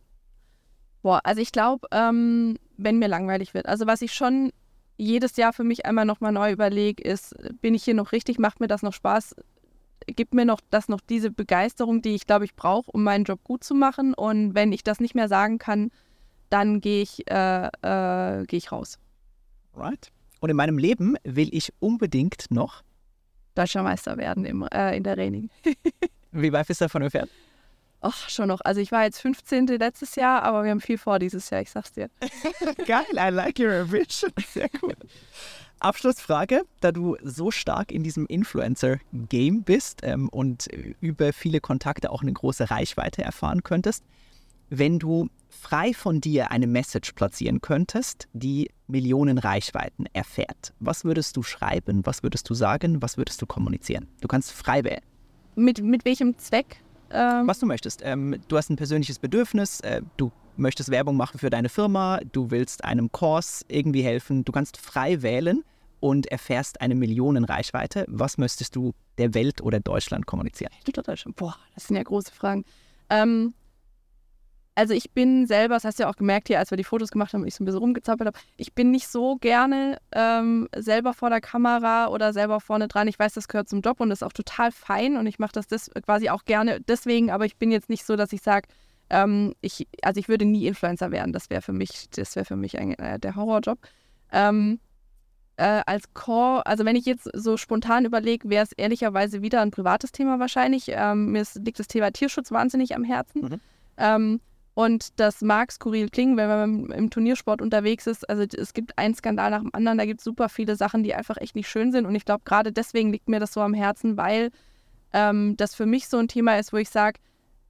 Boah, also ich glaube, ähm, wenn mir langweilig wird. Also was ich schon jedes Jahr für mich einmal nochmal neu überlege, ist, bin ich hier noch richtig, macht mir das noch Spaß, gibt mir noch das noch diese Begeisterung, die ich glaube ich brauche, um meinen Job gut zu machen. Und wenn ich das nicht mehr sagen kann, dann gehe ich, äh, äh, geh ich raus. Right. Und in meinem Leben will ich unbedingt noch Deutscher Meister werden im, äh, in der Reining. Wie weit bist du davon entfernt? Ach, schon noch. Also ich war jetzt 15. letztes Jahr, aber wir haben viel vor dieses Jahr, ich sag's dir. Geil, I like your ambition. Sehr cool. Abschlussfrage, da du so stark in diesem Influencer-Game bist ähm, und über viele Kontakte auch eine große Reichweite erfahren könntest, wenn du frei von dir eine Message platzieren könntest, die Millionen Reichweiten erfährt, was würdest du schreiben, was würdest du sagen, was würdest du kommunizieren? Du kannst frei wählen. Mit, mit welchem Zweck? Ähm was du möchtest. Ähm, du hast ein persönliches Bedürfnis, äh, du möchtest Werbung machen für deine Firma, du willst einem Kurs irgendwie helfen, du kannst frei wählen und erfährst eine Millionen Reichweite. Was möchtest du der Welt oder Deutschland kommunizieren? Boah, das sind ja große Fragen. Ähm, also ich bin selber, das hast du ja auch gemerkt hier, als wir die Fotos gemacht haben und ich so ein bisschen rumgezappelt habe, ich bin nicht so gerne ähm, selber vor der Kamera oder selber vorne dran. Ich weiß, das gehört zum Job und ist auch total fein und ich mache das, das quasi auch gerne deswegen, aber ich bin jetzt nicht so, dass ich sage, ähm, ich, also ich würde nie Influencer werden. Das wäre für mich, das wäre für mich ein, äh, der Horrorjob. Ähm, äh, als Core, also wenn ich jetzt so spontan überlege, wäre es ehrlicherweise wieder ein privates Thema wahrscheinlich. Ähm, mir ist, liegt das Thema Tierschutz wahnsinnig am Herzen. Mhm. Ähm, Und das mag skurril klingen, wenn man im Turniersport unterwegs ist. Also es gibt einen Skandal nach dem anderen, da gibt es super viele Sachen, die einfach echt nicht schön sind. Und ich glaube, gerade deswegen liegt mir das so am Herzen, weil ähm, das für mich so ein Thema ist, wo ich sage,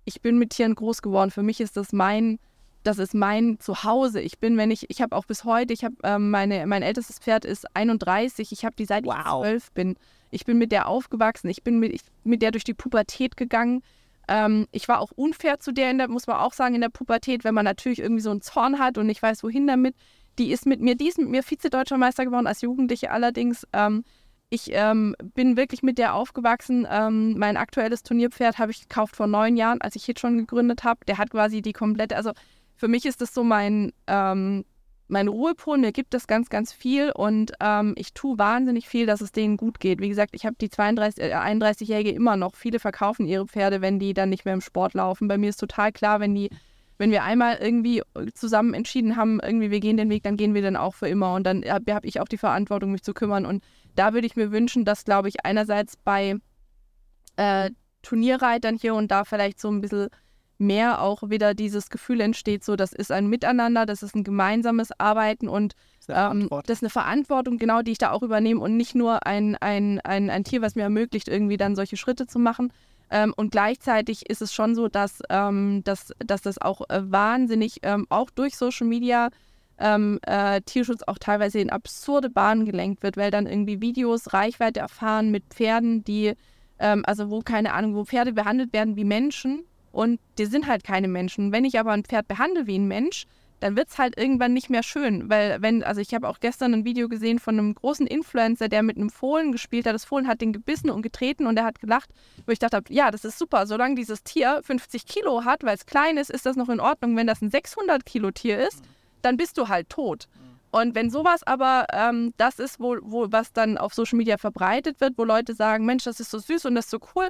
ich bin mit Tieren groß geworden. Für mich ist das mein, das ist mein Zuhause. Ich bin, wenn ich, ich habe auch bis heute, ich habe ähm, meine, mein ältestes Pferd ist 31. Ich habe die seit wow. ich zwölf bin. Ich bin mit der aufgewachsen. Ich bin mit, ich, mit der durch die Pubertät gegangen. Ähm, ich war auch unfair zu der, der, muss man auch sagen, in der Pubertät, wenn man natürlich irgendwie so einen Zorn hat und nicht weiß, wohin damit. Die ist mit mir, die ist mit mir Vize-Deutscher Meister geworden, als Jugendliche allerdings. Ähm, ich ähm, bin wirklich mit der aufgewachsen. Ähm, mein aktuelles Turnierpferd habe ich gekauft vor neun Jahren, als ich Hit schon gegründet habe. Der hat quasi die komplette, also für mich ist das so mein, ähm, mein Ruhepol, mir gibt es ganz, ganz viel und ähm, ich tue wahnsinnig viel, dass es denen gut geht. Wie gesagt, ich habe die 32, äh, 31-Jährige immer noch. Viele verkaufen ihre Pferde, wenn die dann nicht mehr im Sport laufen. Bei mir ist total klar, wenn die, wenn wir einmal irgendwie zusammen entschieden haben, irgendwie wir gehen den Weg, dann gehen wir dann auch für immer. Und dann habe hab ich auch die Verantwortung, mich zu kümmern. Und da würde ich mir wünschen, dass, glaube ich, einerseits bei äh, Turnierreitern hier und da vielleicht so ein bisschen mehr auch wieder dieses Gefühl entsteht, so das ist ein Miteinander, das ist ein gemeinsames Arbeiten und das ist, ähm, das ist eine Verantwortung, genau, die ich da auch übernehme und nicht nur ein, ein, ein, ein Tier, was mir ermöglicht, irgendwie dann solche Schritte zu machen. Ähm, und gleichzeitig ist es schon so, dass, ähm, dass, dass das auch äh, wahnsinnig, ähm, auch durch Social Media, ähm, äh, Tierschutz auch teilweise in absurde Bahnen gelenkt wird, weil dann irgendwie Videos Reichweite erfahren mit Pferden, die, ähm, also wo keine Ahnung, wo Pferde behandelt werden wie Menschen und die sind halt keine Menschen. Wenn ich aber ein Pferd behandle wie ein Mensch, dann wird es halt irgendwann nicht mehr schön. Weil, wenn, also ich habe auch gestern ein Video gesehen von einem großen Influencer, der mit einem Fohlen gespielt hat. Das Fohlen hat den gebissen und getreten und er hat gelacht, wo ich dachte, ja, das ist super. Solange dieses Tier 50 Kilo hat, weil es klein ist, ist das noch in Ordnung. Wenn das ein 600 Kilo Tier ist, dann bist du halt tot. Und wenn sowas aber ähm, das ist, wo, wo was dann auf Social Media verbreitet wird, wo Leute sagen, Mensch, das ist so süß und das ist so cool,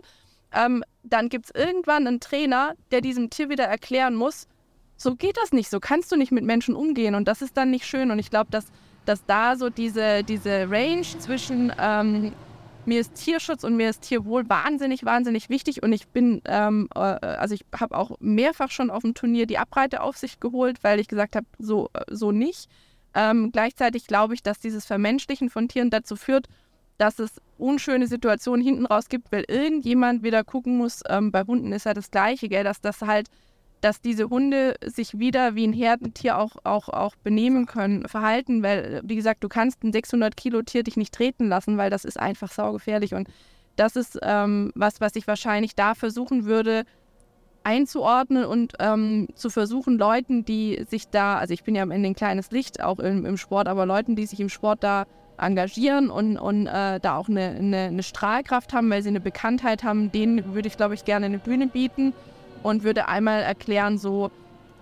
ähm, dann gibt es irgendwann einen Trainer, der diesem Tier wieder erklären muss, so geht das nicht, so kannst du nicht mit Menschen umgehen und das ist dann nicht schön und ich glaube, dass, dass da so diese, diese Range zwischen ähm, mir ist Tierschutz und mir ist Tierwohl wahnsinnig, wahnsinnig wichtig und ich bin, ähm, äh, also ich habe auch mehrfach schon auf dem Turnier die Abreiteaufsicht geholt, weil ich gesagt habe, so, äh, so nicht. Ähm, gleichzeitig glaube ich, dass dieses Vermenschlichen von Tieren dazu führt, dass es unschöne Situationen hinten raus gibt, weil irgendjemand wieder gucken muss, ähm, bei Hunden ist ja das Gleiche, gell, dass das halt, dass diese Hunde sich wieder wie ein Herdentier auch, auch, auch benehmen können, verhalten, weil, wie gesagt, du kannst ein 600 Kilo Tier dich nicht treten lassen, weil das ist einfach saugefährlich. Und das ist ähm, was, was ich wahrscheinlich da versuchen würde, einzuordnen und ähm, zu versuchen, Leuten, die sich da, also ich bin ja am Ende ein kleines Licht auch im, im Sport, aber Leuten, die sich im Sport da engagieren und, und äh, da auch eine, eine, eine, Strahlkraft haben, weil sie eine Bekanntheit haben, denen würde ich, glaube ich, gerne eine Bühne bieten und würde einmal erklären, so,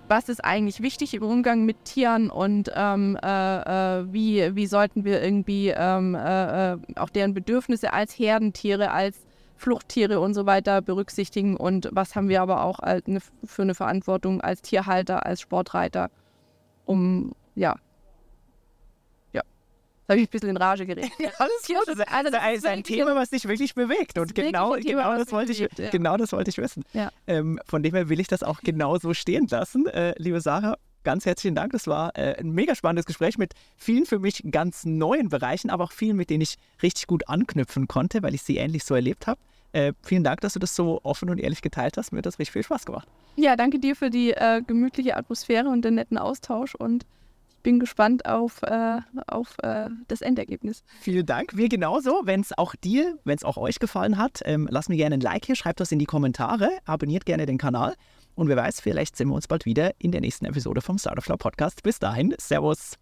was ist eigentlich wichtig im Umgang mit Tieren und ähm, äh, äh, wie, wie sollten wir irgendwie ähm, äh, äh, auch deren Bedürfnisse als Herdentiere, als Fluchttiere und so weiter berücksichtigen und was haben wir aber auch für eine Verantwortung als Tierhalter, als Sportreiter, um ja, habe ich ein bisschen in Rage geredet. Ja, alles gut. Das, also, das ist ein Thema, was dich wirklich bewegt. Und genau, Thema, genau, das wollte ich, ja. genau das wollte ich wissen. Ja. Ähm, von dem her will ich das auch genau so stehen lassen. Äh, liebe Sarah, ganz herzlichen Dank. Das war äh, ein mega spannendes Gespräch mit vielen für mich ganz neuen Bereichen, aber auch vielen, mit denen ich richtig gut anknüpfen konnte, weil ich sie ähnlich so erlebt habe. Äh, vielen Dank, dass du das so offen und ehrlich geteilt hast. Mir hat das richtig viel Spaß gemacht. Ja, danke dir für die äh, gemütliche Atmosphäre und den netten Austausch und bin gespannt auf, äh, auf äh, das Endergebnis. Vielen Dank. Wir genauso. Wenn es auch dir, wenn es auch euch gefallen hat, ähm, lasst mir gerne ein Like hier, schreibt das in die Kommentare, abonniert gerne den Kanal. Und wer weiß, vielleicht sehen wir uns bald wieder in der nächsten Episode vom Startup Flow Podcast. Bis dahin, Servus.